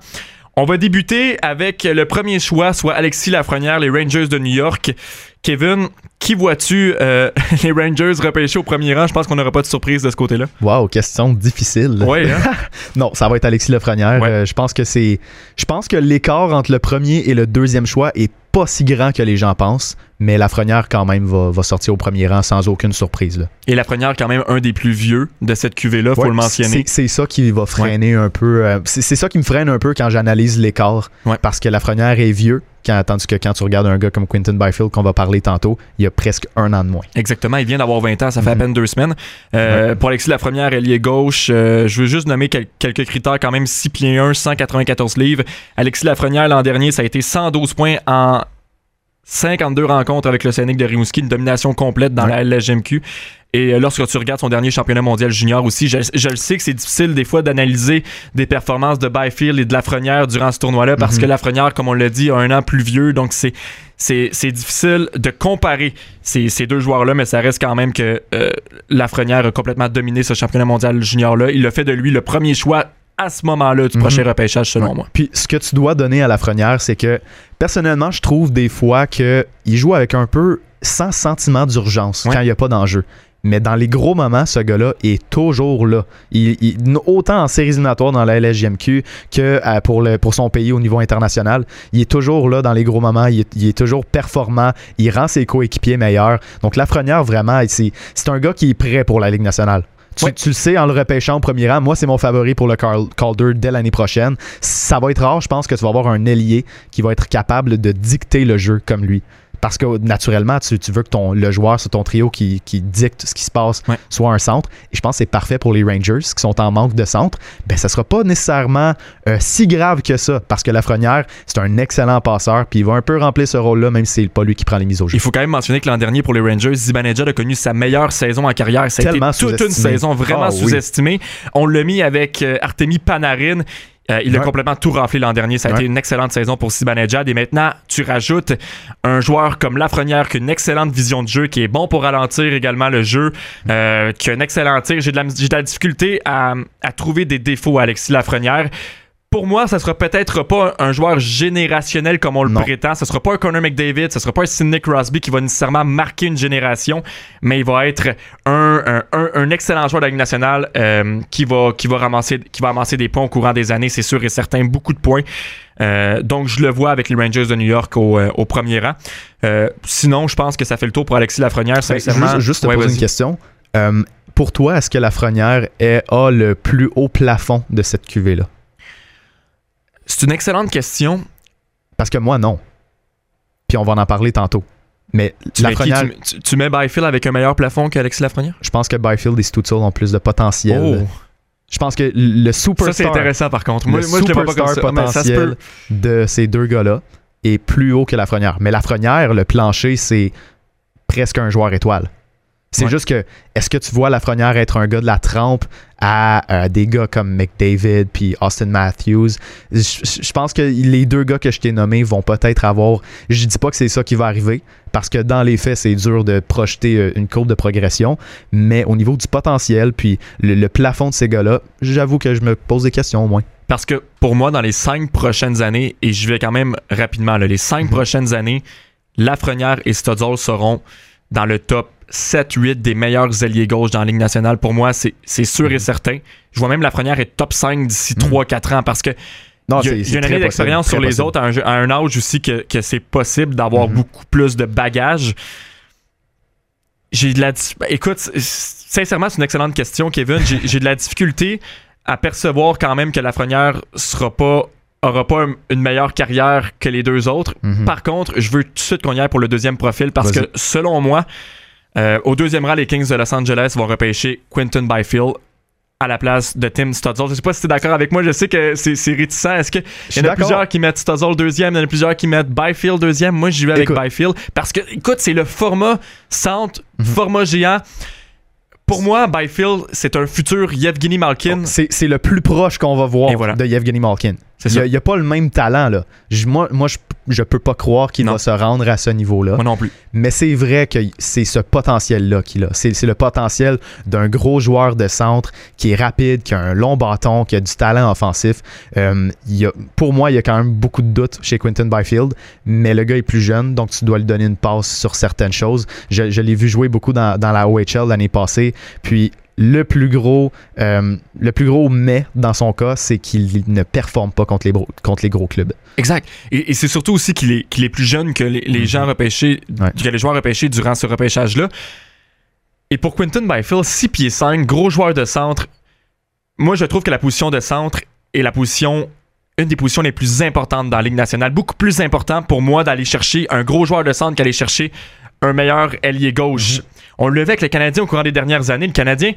On va débuter avec le premier choix, soit Alexis Lafrenière, les Rangers de New York. Kevin, qui vois-tu euh, les Rangers repêcher au premier rang? Je pense qu'on n'aura pas de surprise de ce côté-là. Wow, question difficile. Oui, hein? non, ça va être Alexis Lafrenière. Euh, je pense que c'est. Je pense que l'écart entre le premier et le deuxième choix est pas si grand que les gens pensent, mais Lafrenière, quand même, va, sortir au premier rang sans aucune surprise. Là. Et Lafrenière, quand même, un des plus vieux de cette cuvée-là, faut le mentionner. C'est ça qui va freiner un peu. Euh, c'est ça qui me freine un peu quand j'analyse l'écart. Parce que Lafrenière est vieux, quand, tandis que quand tu regardes un gars comme Quinton Byfield, qu'on va parler tantôt, il y a presque un an de moins. Exactement, il vient d'avoir 20 ans, ça fait à mhm. peine deux semaines. Euh, pour Alexis Lafrenière, ailier gauche, euh, je veux juste nommer quelques critères quand même. 6 pieds 1, 194 livres. Alexis Lafrenière, l'an dernier, ça a été 112 points en 52 rencontres avec le Scénic de Rimouski, une domination complète dans la LGMQ. Et euh, lorsque tu regardes son dernier championnat mondial junior aussi, je, le sais que c'est difficile des fois d'analyser des performances de Byfield et de Lafrenière durant ce tournoi-là parce mhm. que Lafrenière, comme on l'a dit, a un an plus vieux. Donc c'est c'est, difficile de comparer ces, deux joueurs-là, mais ça reste quand même que euh, Lafrenière a complètement dominé ce championnat mondial junior-là. Il a fait de lui le premier choix à ce moment-là du prochain mhm. repêchage, selon moi. Puis ce que tu dois donner à Lafrenière, c'est que personnellement, je trouve des fois qu'il joue avec un peu sans sentiment d'urgence quand il n'y a pas d'enjeu. Mais dans les gros moments, ce gars-là est toujours là. Il, autant en séries éliminatoires dans la LSJMQ que euh, pour, le, pour son pays au niveau international. Il est toujours là dans les gros moments. Il est, toujours performant. Il rend ses coéquipiers meilleurs. Donc Lafrenière, vraiment, c'est un gars qui est prêt pour la Ligue nationale. Tu, le sais en le repêchant au premier rang. Moi, c'est mon favori pour le Calder dès l'année prochaine. Ça va être rare, je pense, que tu vas avoir un ailier qui va être capable de dicter le jeu comme lui. Parce que naturellement, tu, veux que ton, le joueur sur ton trio qui, dicte ce qui se passe soit un centre. Et je pense que c'est parfait pour les Rangers qui sont en manque de centre. Ben, ça sera pas nécessairement euh, si grave que ça parce que Lafrenière, c'est un excellent passeur puis il va un peu remplir ce rôle-là même si c'est pas lui qui prend les mises au jeu. Il faut quand même mentionner que l'an dernier pour les Rangers, Zibanejad a connu sa meilleure saison en carrière. Ça a été toute une saison vraiment ah sous-estimée. On l'a mis avec euh, Artemi Panarin. Euh, il a complètement tout raflé l'an dernier. Ça a été une excellente saison pour Sibanejad. Et maintenant, tu rajoutes un joueur comme Lafrenière qui a une excellente vision de jeu, qui est bon pour ralentir également le jeu, euh, qui a un excellent tir. J'ai de, la difficulté à, à trouver des défauts à Alexis Lafrenière pour moi, ça sera peut-être pas un joueur générationnel comme on le prétend. Ce sera pas un Connor McDavid, ce sera pas un Sidney Crosby qui va nécessairement marquer une génération, mais il va être un, excellent joueur de la Ligue nationale euh, qui, va, qui, va ramasser, qui va amasser des points au courant des années, c'est sûr et certain, beaucoup de points. Euh, donc, je le vois avec les Rangers de New York au, euh, premier rang. sinon, je pense que ça fait le tour pour Alexis Lafrenière. Ben, juste, juste te poser une question. pour toi, est-ce que Lafrenière a le plus haut plafond de cette cuvée-là? C'est une excellente question. Parce que moi, non. Puis on va en parler tantôt. Mais tu Lafrenière... Mets tu, mets Byfield avec un meilleur plafond qu'Alexis Lafrenière? Je pense que Byfield et Stutzel ont plus de potentiel. Oh. Je pense que le superstar... Ça, c'est intéressant, par contre. Moi, le moi je pas comme ça. potentiel de ces deux gars-là est plus haut que Lafrenière. Mais Lafrenière, le plancher, c'est presque un joueur étoile. C'est juste que, est-ce que tu vois Lafrenière être un gars de la trempe à euh, des gars comme McDavid puis Austin Matthews? Je, pense que les deux gars que je t'ai nommés vont peut-être avoir. Je dis pas que c'est ça qui va arriver, parce que dans les faits, c'est dur de projeter euh, une courbe de progression, mais au niveau du potentiel puis le, plafond de ces gars-là, j'avoue que je me pose des questions au moins. Parce que pour moi, dans les cinq prochaines années, et je vais quand même rapidement, les cinq mhm. prochaines années, Lafrenière et Studzol seront dans le top 7-8 des meilleurs alliés gauche dans la Ligue nationale. Pour moi, c'est sûr et mhm. certain. Je vois même la première est top 5 d'ici 3-4 mhm. ans parce que non, il y a, une année d'expérience sur les autres à un, âge aussi que, c'est possible d'avoir mhm. beaucoup plus de bagages. J'ai de la. Écoute, sincèrement, c'est une excellente question, Kevin. J'ai de la difficulté à percevoir quand même que la Lafrenière sera pas aura pas une meilleure carrière que les deux autres. Par contre, je veux tout de suite qu'on y aille pour le deuxième profil parce que selon moi, euh, au deuxième rang, les Kings de Los Angeles vont repêcher Quinton Byfield à la place de Tim Studzle. Je sais pas si tu es d'accord avec moi, je sais que c'est réticent. Est-ce qu'il y en a plusieurs qui mettent Studzle deuxième, il y en a plusieurs qui mettent Byfield deuxième? Moi, j'y vais avec Byfield parce que, écoute, c'est le format centre, mhm. format géant. Pour moi, Byfield, c'est un futur Yevgeny Malkin. Oh, c'est le plus proche qu'on va voir de Yevgeny Malkin. Il n'y a, pas le même talent. Là. moi, moi je, je peux pas croire qu'il va se rendre à ce niveau-là. Moi non plus. Mais c'est vrai que c'est ce potentiel-là qu'il a. C'est le potentiel d'un gros joueur de centre qui est rapide, qui a un long bâton, qui a du talent offensif. Euh, il pour moi, il y a quand même beaucoup de doutes chez Quinton Byfield, mais le gars est plus jeune, donc tu dois lui donner une passe sur certaines choses. Je, je l'ai vu jouer beaucoup dans, dans la OHL l'année passée. Puis le plus gros euh, le plus gros mais dans son cas, c'est qu'il ne performe pas contre les, contre les gros clubs. Exact. Et, c'est surtout aussi qu'il est, qu'il est plus jeune que les, mhm. gens repêchés, que les joueurs repêchés durant ce repêchage-là. Et pour Quinton Byfield, 6 pieds 5, gros joueur de centre, moi je trouve que la position de centre est la position une des positions les plus importantes dans la Ligue nationale. Beaucoup plus important pour moi d'aller chercher un gros joueur de centre qu'aller chercher un meilleur ailier gauche. On le vu avec le Canadien au courant des dernières années. Le Canadien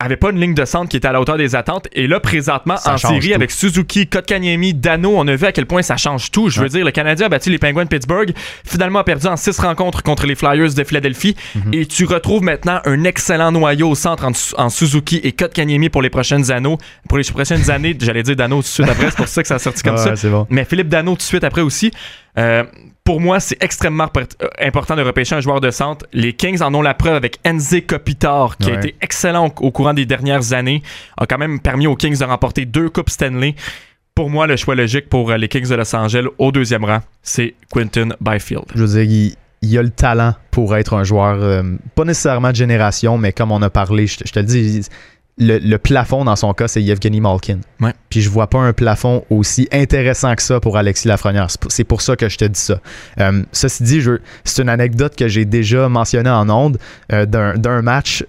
avait pas une ligne de centre qui était à la hauteur des attentes. Et là, présentement, en série, avec Suzuki, Kotkaniemi, Dano, on a vu à quel point ça change tout. Je veux dire, le Canadien a battu les Penguins de Pittsburgh, finalement a perdu en six rencontres contre les Flyers de Philadelphie. Mhm. Et tu retrouves maintenant un excellent noyau au centre en, Suzuki et Kotkaniemi pour les prochaines années. Pour les prochaines années, j'allais dire Dano tout de suite après, c'est pour ça que ça a sorti comme ça. Mais Philippe Dano tout de suite après aussi. Euh, pour moi, c'est extrêmement euh, important de repêcher un joueur de centre. Les Kings en ont la preuve avec Enze Kopitar, qui a été excellent au, courant des dernières années, a quand même permis aux Kings de remporter deux Coupes Stanley. Pour moi, le choix logique pour euh, les Kings de Los Angeles au deuxième rang, c'est Quinton Byfield. Je veux dire, il, a le talent pour être un joueur, pas nécessairement de génération, mais comme on a parlé, je, te le dis, le, plafond dans son cas, c'est Yevgeny Malkin. Puis je vois pas un plafond aussi intéressant que ça pour Alexis Lafrenière. C'est pour ça que je te dis ça. Euh, ceci dit, c'est une anecdote que j'ai déjà mentionnée en ondes euh, d'un match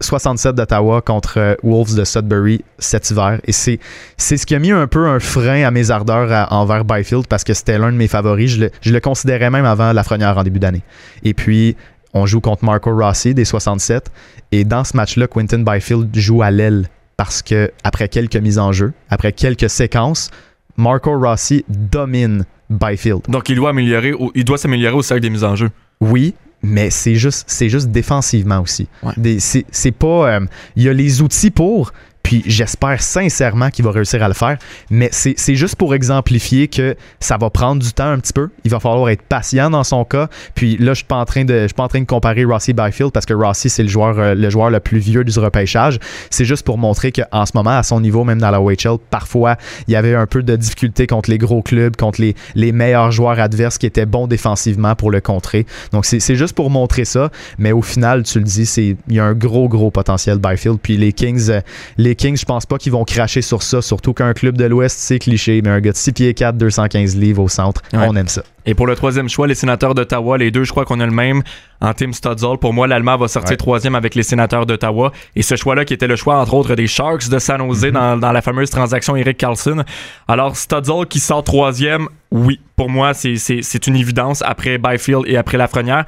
67 euh, d'Ottawa contre Wolves de Sudbury cet hiver. Et c'est ce qui a mis un peu un frein à mes ardeurs envers Byfield parce que c'était l'un de mes favoris. Je le, je le considérais même avant Lafrenière en début d'année. Et puis, on joue contre Marco Rossi des 67. Et dans ce match-là, Quentin Byfield joue à l'aile parce que après quelques mises en jeu, après quelques séquences, Marco Rossi domine Byfield. Donc il doit améliorer, il doit s'améliorer au cercle des mises en jeu. Oui, mais c'est juste, c'est juste défensivement aussi. C'est pas, euh, il y a les outils pour, puis j'espère sincèrement qu'il va réussir à le faire. Mais c'est juste pour exemplifier que ça va prendre du temps un petit peu. Il va falloir être patient dans son cas. Puis là, je suis suis pas en train de comparer Rossi Byfield parce que Rossi c'est le joueur, euh, le joueur le plus vieux du repêchage. C'est juste pour montrer qu'en ce moment, à son niveau, même dans la WHL, parfois il y avait un peu de difficulté contre les gros clubs, contre les, les meilleurs joueurs adverses qui étaient bons défensivement pour le contrer. Donc c'est juste pour montrer ça. Mais au final, tu le dis, il y a un gros gros potentiel Byfield. Puis les Kings, euh, les Kings, je pense pas qu'ils vont cracher sur ça, surtout qu'un club de l'Ouest, c'est cliché, mais un gars de 6 pieds 4, 215 livres au centre, on aime ça. Et pour le troisième choix, les sénateurs d'Ottawa, les deux, je crois qu'on a le même en Tim Studzol. Pour moi, l'Allemand va sortir troisième avec les sénateurs d'Ottawa. Et ce choix-là, qui était le choix, entre autres, des Sharks de San Jose mm-hmm. dans, la fameuse transaction Eric Carlson. Alors, Studzol qui sort troisième, oui, pour moi, c'est une évidence après Byfield et après Lafrenière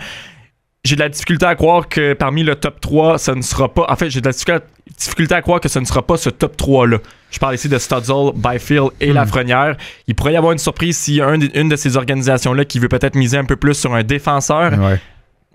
j'ai de la difficulté à croire que parmi le top 3, ça ne sera pas. En fait, j'ai de la difficulté à croire que ce ne sera pas ce top 3-là. Je parle ici de Studzle, Byfield et La hmm. Lafrenière. Il pourrait y avoir une surprise s'il y a une de ces organisations-là qui veut peut-être miser un peu plus sur un défenseur. Ouais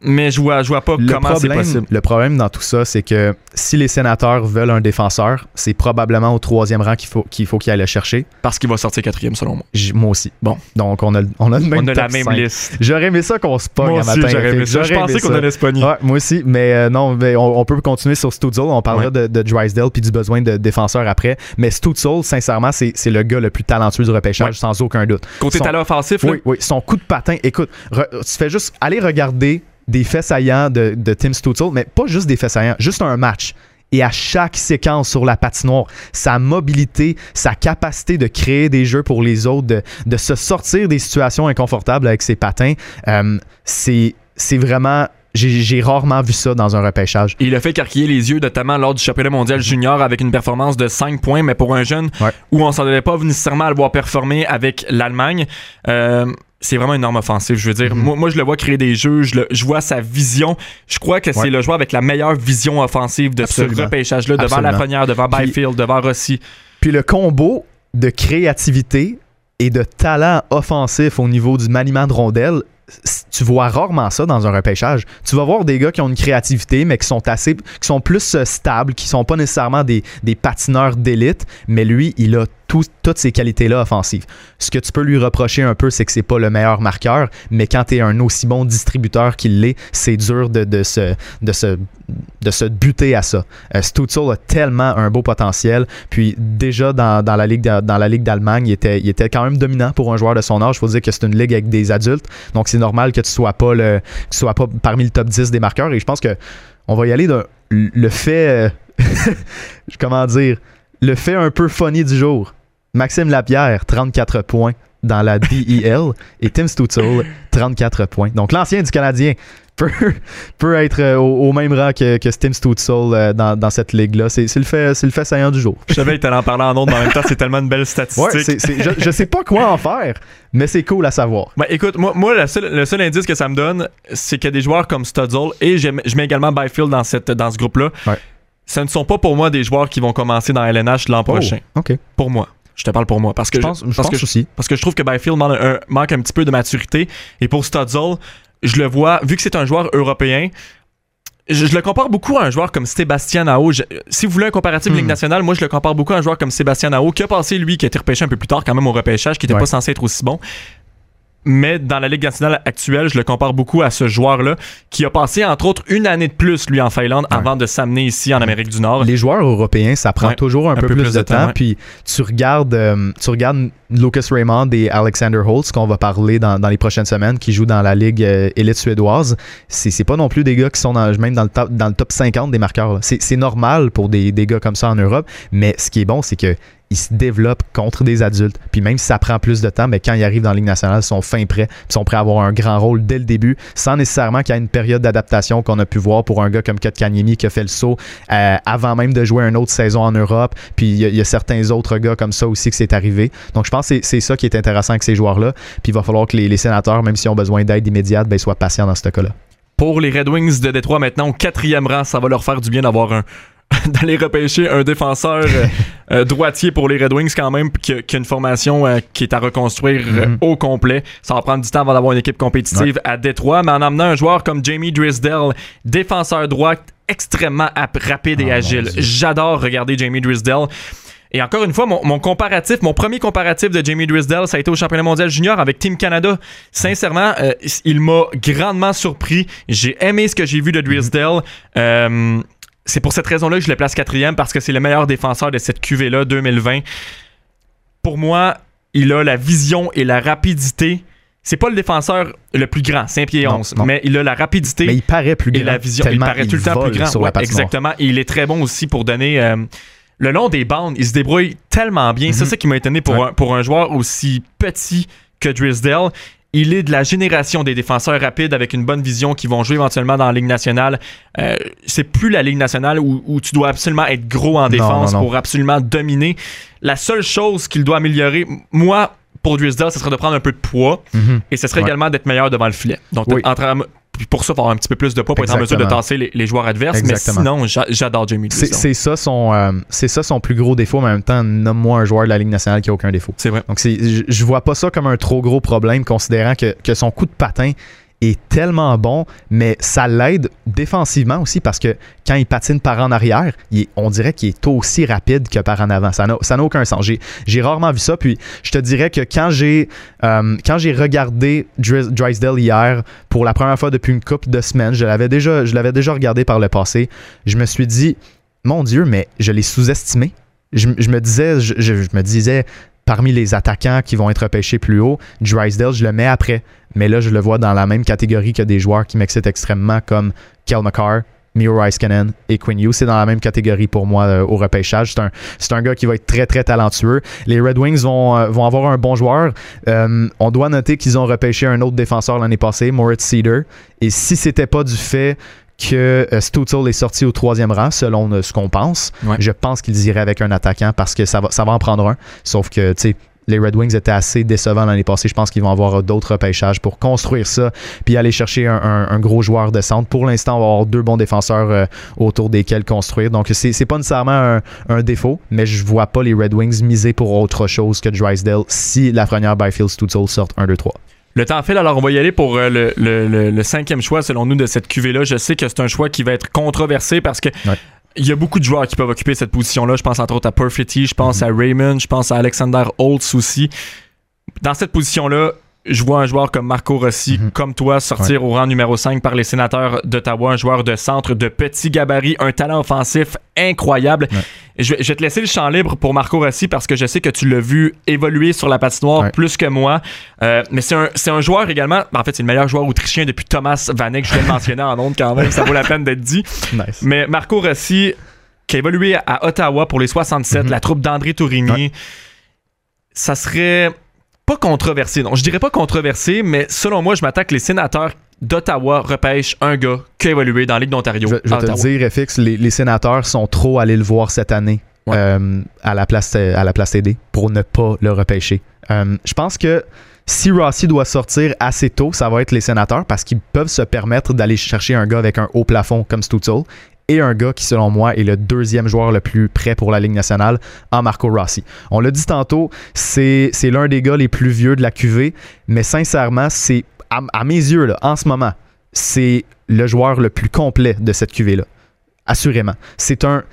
mais je vois, je vois pas comment c'est possible. Le problème dans tout ça, c'est que si les sénateurs veulent un défenseur, c'est probablement au troisième rang qu'il faut qu'il faut qu'il aille le chercher. Parce qu'il va sortir quatrième, selon moi. moi aussi. Bon. Donc, on a, on a, même on a la même liste. J'aurais aimé ça qu'on se pogne un matin. J'aurais aimé ça. Je pensais qu'on allait se pogner. Ouais, moi aussi. Mais euh, non, mais on, peut continuer sur Stutzel. On parlera de, de, Drysdale puis du besoin de défenseurs après. Mais Stutzel, sincèrement, c'est le gars le plus talentueux du repêchage, sans aucun doute. Côté talent offensif, Oui, oui. Son coup de patin. Écoute, tu fais juste aller regarder des faits saillants de, Tim Stutzel, mais pas juste des faits saillants, juste un match. Et à chaque séquence sur la patinoire, sa mobilité, sa capacité de créer des jeux pour les autres, de, se sortir des situations inconfortables avec ses patins, euh, c'est vraiment j'ai rarement vu ça dans un repêchage. il a fait carquiller les yeux, notamment lors du championnat mondial junior avec une performance de 5 points, mais pour un jeune où on s'en devait pas nécessairement à le voir performer avec l'Allemagne. Euh, c'est vraiment une arme offensive. Je veux dire, mhm. moi, je le vois créer des jeux, je, le, je vois sa vision. Je crois que c'est le joueur avec la meilleure vision offensive de ce repêchage-là, devant la première, devant Byfield, devant Rossi. Puis le combo de créativité et de talent offensif au niveau du maniement de rondelles, tu vois rarement ça dans un repêchage. Tu vas voir des gars qui ont une créativité, mais qui sont assez, qui sont plus euh, stables, qui sont pas nécessairement des, des patineurs d'élite, mais lui, il a toutes ces qualités-là offensives. Ce que tu peux lui reprocher un peu, c'est que c'est pas le meilleur marqueur, mais quand tu es un aussi bon distributeur qu'il l'est, c'est dur de, de, se, de, se, de se buter à ça. Euh, Stutzel a tellement un beau potentiel. Puis déjà dans, dans la ligue dans la ligue d'Allemagne, il était, il était quand même dominant pour un joueur de son âge. Il faut dire que c'est une ligue avec des adultes, donc c'est normal que tu sois pas sois pas parmi le top 10 des marqueurs. Et je pense que on va y aller de le fait, euh, comment dire, le fait un peu funny du jour. Maxime Lapierre, 34 points dans la DEL et Tim Stutzel, 34 points. Donc l'ancien du Canadien peut, peut être euh, au, même rang que, que Tim Stutzel euh, dans, dans, cette ligue-là. C'est le, fait, le fait saillant du jour. Je savais que en parler en autre, mais en même temps, c'est tellement une belle statistique. Ouais, je, sais pas quoi en faire, mais c'est cool à savoir. Ben, écoute, moi, moi le, seul, indice que ça me donne, c'est qu'il y a des joueurs comme Stutzel et je mets également Byfield dans, cette, dans ce groupe-là. Ce ne sont pas pour moi des joueurs qui vont commencer dans LNH l'an oh, prochain. Pour moi. Je te parle pour moi. Parce que je, pense, parce que, aussi. Parce que je trouve que Byfield manque un, petit peu de maturité. Et pour Studzle, je le vois, vu que c'est un joueur européen, je, le compare beaucoup à un joueur comme Sébastien Nao. si vous voulez un comparatif Ligue hmm. nationale, moi je le compare beaucoup à un joueur comme Sébastien Nao, qui a passé lui, qui a été repêché un peu plus tard quand même au repêchage, qui n'était pas censé être aussi bon. Mais dans la Ligue nationale actuelle, je le compare beaucoup à ce joueur-là qui a passé entre autres une année de plus lui en Finlande avant de s'amener ici en Amérique du Nord. Les joueurs européens, ça prend toujours un, peu, plus, de, temps. Puis tu regardes, euh, tu regardes Lucas Raymond et Alexander Holtz qu'on va parler dans, les prochaines semaines, qui jouent dans la Ligue euh, élite suédoise. C'est pas non plus des gars qui sont dans, même dans le top, dans le top 50 des marqueurs. C'est normal pour des, des gars comme ça en Europe, mais ce qui est bon, c'est que ils se développent contre des adultes. Puis même si ça prend plus de temps, mais quand ils arrivent dans la Ligue nationale, ils sont fin prêts, ils sont prêts à avoir un grand rôle dès le début, sans nécessairement qu'il y ait une période d'adaptation qu'on a pu voir pour un gars comme Kanyemi qui a fait le saut euh, avant même de jouer une autre saison en Europe. Puis il y, a certains autres gars comme ça aussi que c'est arrivé. Donc je pense que c'est ça qui est intéressant avec ces joueurs-là. Puis il va falloir que les, sénateurs, même s'ils ont besoin d'aide immédiate, ben, soient patients dans ce cas-là pour les Red Wings de Détroit maintenant au quatrième rang. Ça va leur faire du bien d'avoir un, d'aller repêcher un défenseur euh, euh, droitier pour les Red Wings quand même qui a, une formation euh, qui est à reconstruire mhm. au complet. Ça va prendre du temps avant d'avoir une équipe compétitive à Détroit, mais en amenant un joueur comme Jamie Drisdale, défenseur droit extrêmement rapide et ah, agile. J'adore regarder Jamie Drisdale. Et encore une fois, mon, comparatif, mon premier comparatif de Jamie Drisdale, ça a été au championnat mondial junior avec Team Canada. Sincèrement, il m'a grandement surpris. J'ai aimé ce que j'ai vu de Drisdale. C'est pour cette raison-là que je le place quatrième parce que c'est le meilleur défenseur de cette QV-là 2020. Pour moi, il a la vision et la rapidité. C'est pas le défenseur le plus grand, 5 pieds 11, mais il a la rapidité. Mais il paraît plus grand. Et la vision, il paraît tout le temps plus grand. exactement. il est très bon aussi pour donner. Euh, le long des bandes, il se débrouille tellement bien. C'est mhm. ça qui m'a étonné pour, un, pour un joueur aussi petit que Drisdale il est de la génération des défenseurs rapides avec une bonne vision qui vont jouer éventuellement dans la Ligue nationale. Euh, c'est plus la Ligue nationale où, tu dois absolument être gros en défense pour absolument dominer. La seule chose qu'il doit améliorer, moi, pour Drisdale, ce serait de prendre un peu de poids mhm. et ce serait également d'être meilleur devant le filet. Donc, pour ça, il faut avoir un petit peu plus de poids pour être en mesure de tasser les, joueurs adverses. Mais sinon, j'adore Jamie C'est ça, son, euh, ça son plus gros défaut, mais en même temps, nomme-moi un joueur de la Ligue nationale qui n'a aucun défaut. C'est vrai. Donc, je vois pas ça comme un trop gros problème, considérant que, que son coup de patin est tellement bon, mais ça l'aide défensivement aussi parce que quand il patine par en arrière, on dirait qu'il est aussi rapide que par en avant. Ça n'a aucun sens. J'ai rarement vu ça. Puis je te dirais que quand j'ai euh, quand j'ai regardé Drysdale hier pour la première fois depuis une couple de semaines, je l'avais déjà, déjà regardé par le passé, je me suis dit, mon Dieu, mais je l'ai sous-estimé. Je, me disais, je, me disais, parmi les attaquants qui vont être pêchés plus haut, Drysdale, je le mets après. Mais là, je le vois dans la même catégorie que des joueurs qui m'excitent extrêmement comme Kel McCarr, Miro Iskanen et Quinn Hughes. C'est dans la même catégorie pour moi euh, au repêchage. C'est un, gars qui va être très, très talentueux. Les Red Wings vont, euh, avoir un bon joueur. Euh, on doit noter qu'ils ont repêché un autre défenseur l'année passée, Moritz Cedar. Et si c'était pas du fait que Stutzel est sorti au troisième rang, selon ce qu'on pense. Je pense qu'ils iraient avec un attaquant parce que ça va, ça va en prendre un. Sauf que, tu sais, les Red Wings étaient assez décevants l'année passée. Je pense qu'ils vont avoir d'autres repêchages pour construire ça, puis aller chercher un, gros joueur de centre. Pour l'instant, on va avoir deux bons défenseurs euh, autour desquels construire. Donc, c'est pas nécessairement un, défaut, mais je vois pas les Red Wings miser pour autre chose que Drysdale si la première Byfield Stutzel sort 1, 2, 3. Le temps file, alors on va y aller pour euh, le, cinquième choix selon nous de cette QV-là. Je sais que c'est un choix qui va être controversé parce que il y a beaucoup de joueurs qui peuvent occuper cette position-là. Je pense entre autres à Perfetti, je pense mhm. à Raymond, je pense à Alexander Holtz aussi. Dans cette position-là, je vois un joueur comme Marco Rossi, mhm. comme toi, sortir au rang numéro 5 par les sénateurs d'Ottawa, un joueur de centre de petit gabarit, un talent offensif incroyable. Je, vais te laisser le champ libre pour Marco Rossi parce que je sais que tu l'as vu évoluer sur la patinoire plus que moi. Euh, mais c'est un, un, joueur également, en fait, c'est le meilleur joueur autrichien depuis Thomas Vanek, je vais le mentionner en ondes quand même, ça vaut la peine d'être dit. Mais Marco Rossi, qui a évolué à Ottawa pour les 67, mhm. la troupe d'André Tourigny, ça serait pas controversé. Non, je dirais pas controversé, mais selon moi, je m'attends que les sénateurs d'Ottawa repêchent un gars qui a évolué dans la Ligue d'Ontario. Je, vais te dire, FX, les, sénateurs sont trop allés le voir cette année euh, à, la place, à la place TD pour ne pas le repêcher. Euh, je pense que si Rossi doit sortir assez tôt, ça va être les sénateurs parce qu'ils peuvent se permettre d'aller chercher un gars avec un haut plafond comme Stutzel et un gars qui, selon moi, est le deuxième joueur le plus prêt pour la Ligue nationale en Marco Rossi. On l'a dit tantôt, c'est l'un des gars les plus vieux de la QV, mais sincèrement, c'est à, mes yeux, en ce moment, c'est le joueur le plus complet de cette QV-là. Assurément. C'est un,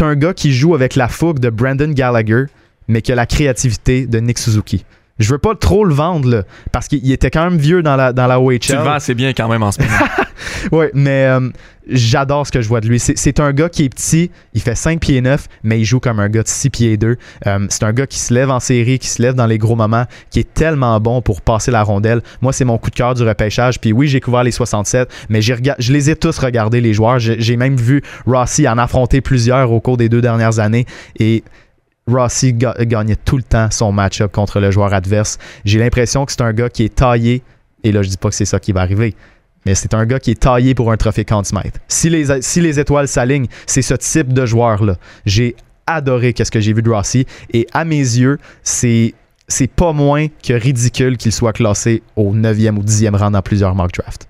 un gars qui joue avec la fougue de Brandon Gallagher, mais qui a la créativité de Nick Suzuki. Je veux pas trop le vendre, parce qu'il était quand même vieux dans la, dans la OHL. Tu le vends assez bien quand même en ce moment. oui, mais euh, j'adore ce que je vois de lui. C'est un gars qui est petit, il fait 5 pieds 9, mais il joue comme un gars de 6 pieds 2. Euh, c'est un gars qui se lève en série, qui se lève dans les gros moments, qui est tellement bon pour passer la rondelle. Moi, c'est mon coup de cœur du repêchage. Puis oui, j'ai couvert les 67, mais je les ai tous regardés, les joueurs. J'ai même vu Rossi en affronter plusieurs au cours des deux dernières années. Et Rossi gagnait tout le temps son match-up contre le joueur adverse. J'ai l'impression que c'est un gars qui est taillé, et là je dis pas que c'est ça qui va arriver, mais c'est un gars qui est taillé pour un trophée Conn Smythe. Si les, si les étoiles s'alignent, c'est ce type de joueur-là. J'ai adoré qu'est-ce que j'ai vu de Rossi, et à mes yeux, c'est c'est pas moins que ridicule qu'il soit classé au 9e ou 10e rang dans plusieurs mock drafts.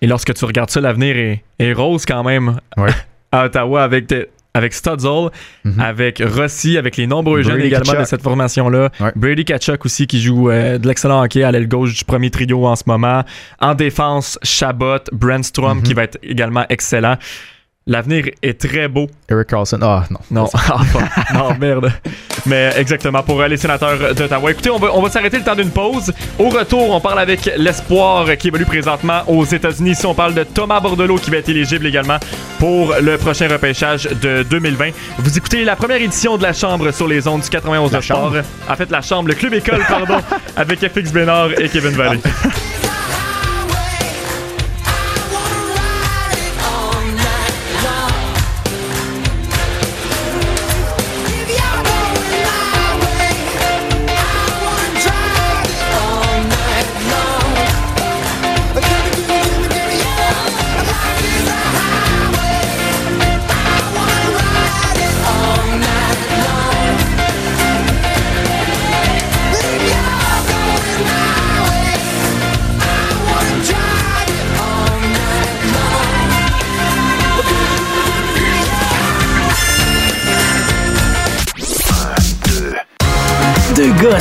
Et lorsque tu regardes ça, l'avenir est, est, rose quand même à Ottawa avec avec Stutzel, mhm. avec Rossi, avec les nombreux jeunes également de cette formation-là. Brady Kachuk aussi qui joue euh, de l'excellent hockey à l'aile gauche du premier trio en ce moment. En défense, Chabot, Brandstrom mhm. qui va être également excellent. L'avenir est très beau. Eric Carlson. Ah, non. Non, ah, non, merde. Mais exactement, pour les sénateurs d'Ottawa. Écoutez, on va, on va s'arrêter le temps d'une pause. Au retour, on parle avec l'espoir qui évolue présentement aux États-Unis. Ici, on parle de Thomas Bordelot qui va être éligible également pour le prochain repêchage de 2020. Vous écoutez la première édition de la Chambre sur les ondes du 91 de Sport. En fait, la Chambre, le Club École, pardon, avec FX Bénard et Kevin Valley.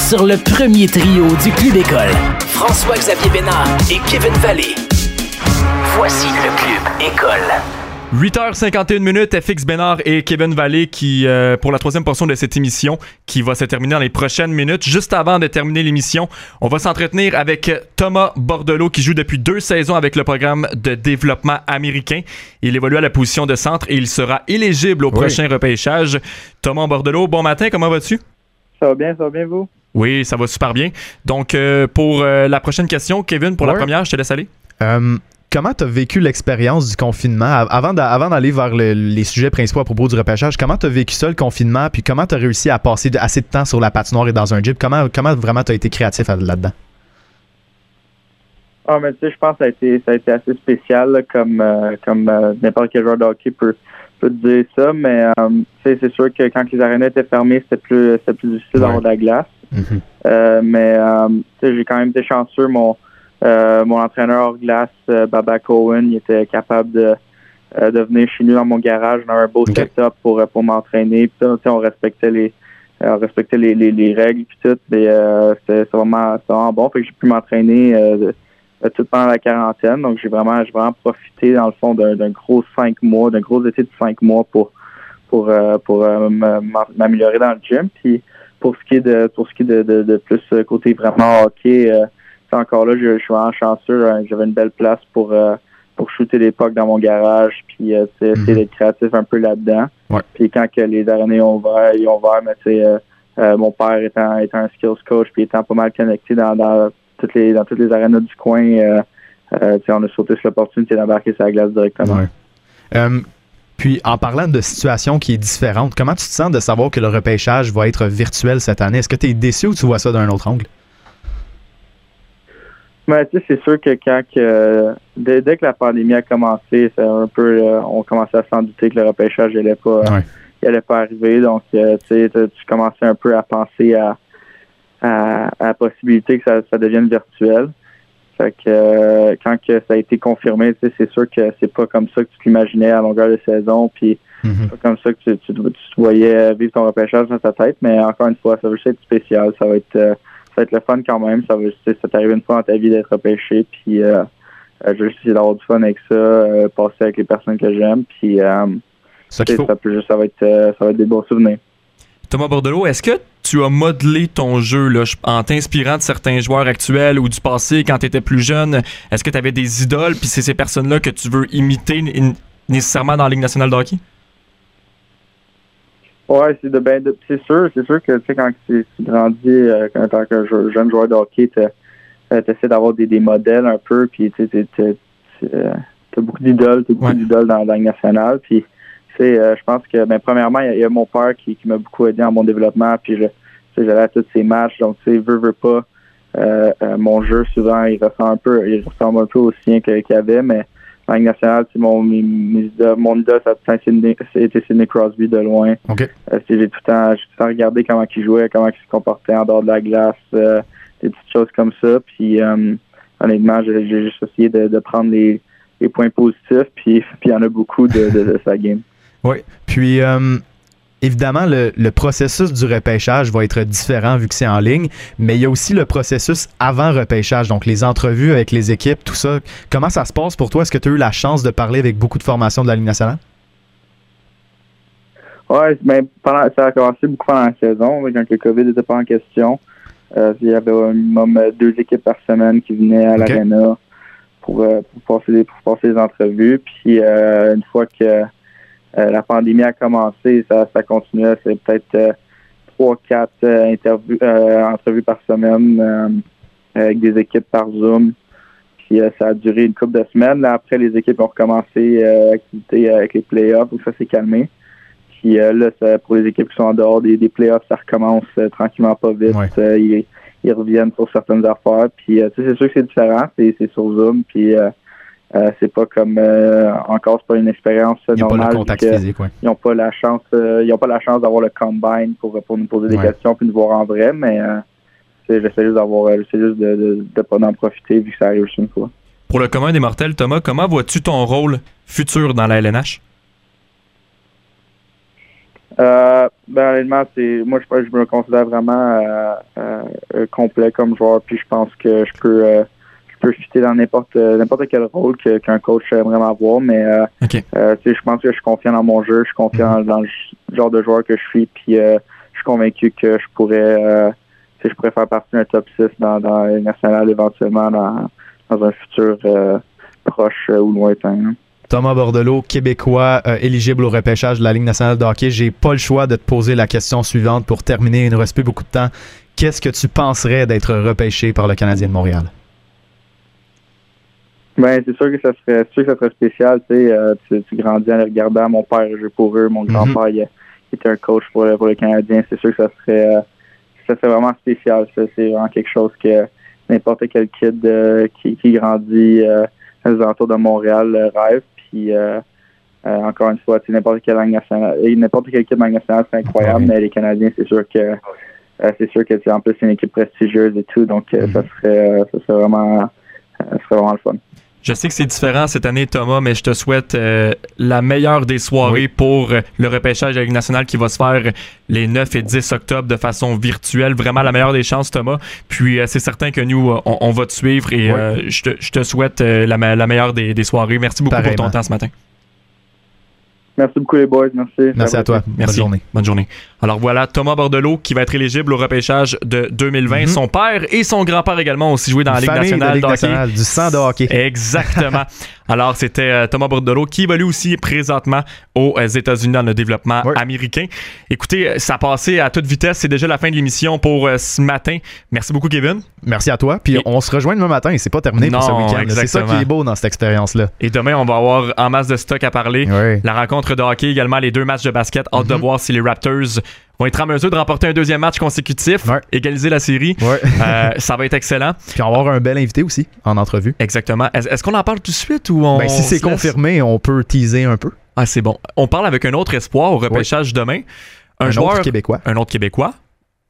Sur le premier trio du Club École. François-Xavier Bénard et Kevin Vallée. Voici le Club École. 8h51 minutes, FX Bénard et Kevin Vallée qui, euh, pour la troisième portion de cette émission, qui va se terminer dans les prochaines minutes. Juste avant de terminer l'émission, on va s'entretenir avec Thomas Bordelot qui joue depuis deux saisons avec le programme de développement américain. Il évolue à la position de centre et il sera éligible au prochain repêchage. Thomas Bordelot, bon matin, comment vas-tu? Ça va bien, ça va bien vous? Oui, ça va super bien. Donc, euh, pour euh, la prochaine question, Kevin, pour la première, je te laisse aller. Euh, comment tu as vécu l'expérience du confinement? Avant, d'aller vers les sujets principaux à propos du repêchage? Comment tu as vécu ça, le confinement? Puis comment tu as réussi à passer assez de temps sur la patinoire et dans un gym? Comment, comment vraiment tu as été créatif là-dedans? Ah, mais tu sais, je pense que ça a été, ça a été assez spécial, comme, comme n'importe quel joueur de hockey peut, peux te dire ça, mais euh, c'est sûr que quand les arénas étaient fermées, c'était plus, plus difficile d'avoir de la glace. Mm-hmm. euh, mais euh, j'ai quand même été chanceux. Mon, euh, mon entraîneur hors glace, Baba Cohen, il était capable de, de venir chez nous dans mon garage. On avait un beau setup pour, pour m'entraîner. on respectait les on respectait les, les, les règles puis tout. Mais c'était vraiment, vraiment bon. Fait que j'ai pu m'entraîner euh, tout pendant la quarantaine. Donc, j'ai vraiment, j'ai vraiment profité, dans le fond, d'un gros cinq mois, d'un gros été de cinq mois pour pour euh, pour euh, m'améliorer dans le gym. Puis pour ce qui est de pour ce qui est de, de, de plus côté vraiment hockey, c'est encore là, je, suis vraiment chanceux. Hein. J'avais une belle place pour pour shooter des pucks dans mon garage, puis c'est essayer mhm. d'être créatif un peu là-dedans. Puis quand que les derniers ont ouvert, ils ont ouvert, mais c'est mon père étant, étant un skills coach, puis étant pas mal connecté dans, dans toutes les, dans toutes les arénas du coin, euh, euh, on a sauté sur l'opportunité d'embarquer sur la glace directement. Euh, puis, en parlant de situation qui est différente, comment tu te sens de savoir que le repêchage va être virtuel cette année? Est-ce que tu es déçu ou tu vois ça d'un autre angle? Ben, c'est sûr que quand dès, que la pandémie a commencé, un peu, on commençait à s'en douter que le repêchage n'allait pas, pas arriver. Donc, tu commençais un peu à penser à, à, la possibilité que ça, devienne virtuel. Fait que euh, quand que ça a été confirmé, c'est sûr que c'est pas comme ça que tu t'imaginais à longueur de saison, puis mm-hmm. pas comme ça que tu, tu, voyais vivre ton repêchage dans ta tête. Mais encore une fois, ça va juste être spécial, ça va être euh, ça va être le fun quand même. Ça va ça t'arrive une fois dans ta vie d'être repêché, puis euh, euh, je vais essayer d'avoir du fun avec ça, passer avec les personnes que j'aime, puis ça, ça, peut juste ça va être ça va être des beaux souvenirs. Thomas Bordelot, est-ce que tu as modelé ton jeu là, en t'inspirant de certains joueurs actuels ou du passé quand tu étais plus jeune? Est-ce que tu avais des idoles, puis c'est ces personnes-là que tu veux imiter nécessairement dans la Ligue nationale de hockey? Ouais, c'est de ben c'est sûr, c'est sûr que tu sais quand tu, grandis euh, en tant que jeune joueur de hockey, tu euh, essaies d'avoir des, des, modèles un peu, puis tu as euh, beaucoup d'idoles, beaucoup d'idoles dans, la Ligue nationale, puis euh, je pense que ben premièrement, il y, a mon père qui, qui m'a beaucoup aidé dans mon développement, puis je j'allais à tous ces matchs, donc tu sais, veut, veut pas. mon jeu souvent il ressemble un peu il ressemble un peu au sien qu'il y avait mais en Ligue nationale, mon, mon idole, ça a été Sidney Crosby de loin. Euh, j'ai tout, le temps, tout le temps regardé comment il jouait, comment il se comportait en dehors de la glace, euh, des petites choses comme ça. Puis euh, honnêtement, j'ai juste essayé de, prendre les, points positifs, puis il y en a beaucoup de, de sa game. Oui. Puis évidemment, le, processus du repêchage va être différent vu que c'est en ligne, mais il y a aussi le processus avant repêchage, donc les entrevues avec les équipes, tout ça. Comment ça se passe pour toi? Est-ce que tu as eu la chance de parler avec beaucoup de formations de la Ligue nationale? Oui, mais pendant, ça a commencé beaucoup pendant la saison, quand le COVID n'était pas en question. Euh, il y avait au minimum euh, deux équipes par semaine qui venaient à l'aréna pour, euh, pour, passer, pour passer les entrevues. Puis une fois que euh, la pandémie a commencé, ça, ça continuait, c'est peut-être euh, trois, quatre euh, interviews, entrevues par semaine avec des équipes par Zoom. Puis ça a duré une couple de semaines. Après, les équipes ont recommencé l'activité avec les playoffs, donc ça s'est calmé. Puis là, pour les équipes qui sont en dehors des, des playoffs, ça recommence tranquillement pas vite. Ils, ils, reviennent sur certaines affaires. Puis c'est sûr que c'est différent, c'est sur Zoom. Puis euh, c'est pas comme euh, encore c'est pas une expérience normale. Ils n'ont pas la chance euh, ils ont pas la chance d'avoir le combine pour, pour nous poser des questions puis nous voir en vrai, mais j'essaie juste d'avoir j'essaie juste de, de, pas en profiter vu que ça arrive une fois. Pour le commun des mortels, Thomas, comment vois-tu ton rôle futur dans la LNH? Euh, ben honnêtement, c'est moi je, je me considère vraiment complet comme joueur, puis je pense que je peux peux chuter dans n'importe n'importe quel rôle qu'un coach aimerait avoir, mais euh, euh, je pense que je suis confiant dans mon jeu, je suis confiant mhm. dans le genre de joueur que je suis, puis euh, je suis convaincu que je pourrais je pourrais faire partie d'un top 6 dans, dans les nationales éventuellement dans, dans un futur proche ou lointain. Hein. Thomas Bordelot, québécois, éligible au repêchage de la Ligue nationale de hockey. J'ai pas le choix de te poser la question suivante pour terminer. Il ne reste plus beaucoup de temps. Qu'est-ce que tu penserais d'être repêché par le Canadien de Montréal? Ben, c'est sûr que ça serait, sûr que ça serait spécial, tu sais, euh, tu, grandis en les regardant. Mon père jouait pour eux, mon mhm. grand-père, il, était un coach pour, pour le Canadien. C'est sûr que ça serait, euh, ça serait vraiment spécial. C'est vraiment quelque chose que n'importe quel kid euh, qui, qui grandit aux alentours de Montréal rêve. Puis, encore une fois, n'importe quelle langue nationale, n'importe quelle équipe nationale, c'est incroyable, mais les Canadiens, c'est sûr que c'est sûr que en plus c'est une équipe prestigieuse et tout, donc ça mhm. serait, ça serait vraiment, ça serait vraiment le fun. Je sais que c'est différent cette année, Thomas, mais je te souhaite euh, la meilleure des soirées pour euh, le repêchage de la Ligue nationale qui va se faire les 9 et 10 octobre de façon virtuelle. Vraiment la meilleure des chances, Thomas. Puis euh, c'est certain que nous, on, va te suivre et je, te, souhaite la, meilleure des, soirées. Merci beaucoup pour ton temps ce matin. Merci beaucoup les boys, merci. Merci à toi. Merci. Bonne journée. Bonne journée. Alors voilà, Thomas Bordelot qui va être éligible au repêchage de 2020. Mhm. Son père et son grand-père également ont aussi joué dans la Ligue nationale de. Du sang de hockey. Exactement. Alors c'était euh, Thomas Bordelot qui évolue aussi présentement aux euh, États-Unis dans le développement américain. Écoutez, ça a passé à toute vitesse. C'est déjà la fin de l'émission pour euh, ce matin. Merci beaucoup, Kevin. Merci à toi. Puis on se rejoint demain matin et c'est pas terminé pour ce week-end. C'est ça qui est beau dans cette expérience-là. Et demain, on va avoir en masse de stock à parler. La rencontre de hockey également, les deux matchs de basket. Hâte de mhm. voir si les Raptors vont être en mesure de remporter un deuxième match consécutif, égaliser la série. Euh, ça va être excellent. Puis on va avoir un bel invité aussi en entrevue. Exactement. Est-ce qu'on en parle tout de suite ou on. Ben, si c'est confirmé, on peut teaser un peu. Ah, c'est bon. On parle avec un autre espoir au repêchage demain. Un, joueur, autre Québécois. Un autre Québécois.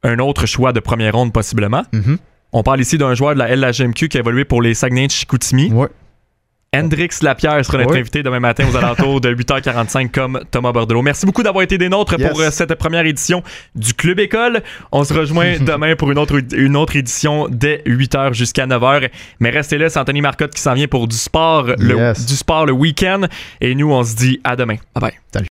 Un autre choix de première ronde, possiblement. Mm-hmm. On parle ici d'un joueur de la LHMQ qui a évolué pour les Saguenay de Chicoutimi. Ouais. Hendrix Lapierre sera notre invité demain matin aux alentours de 8h45 comme Thomas Bordelot. Merci beaucoup d'avoir été des nôtres pour euh, cette première édition du Club École. On se rejoint demain pour une autre, une autre édition dès 8h jusqu'à 9h. Mais restez là, c'est Anthony Marcotte qui s'en vient pour du sport, le, du sport le week-end. Et nous, on se dit à demain. Bye bye. Salut.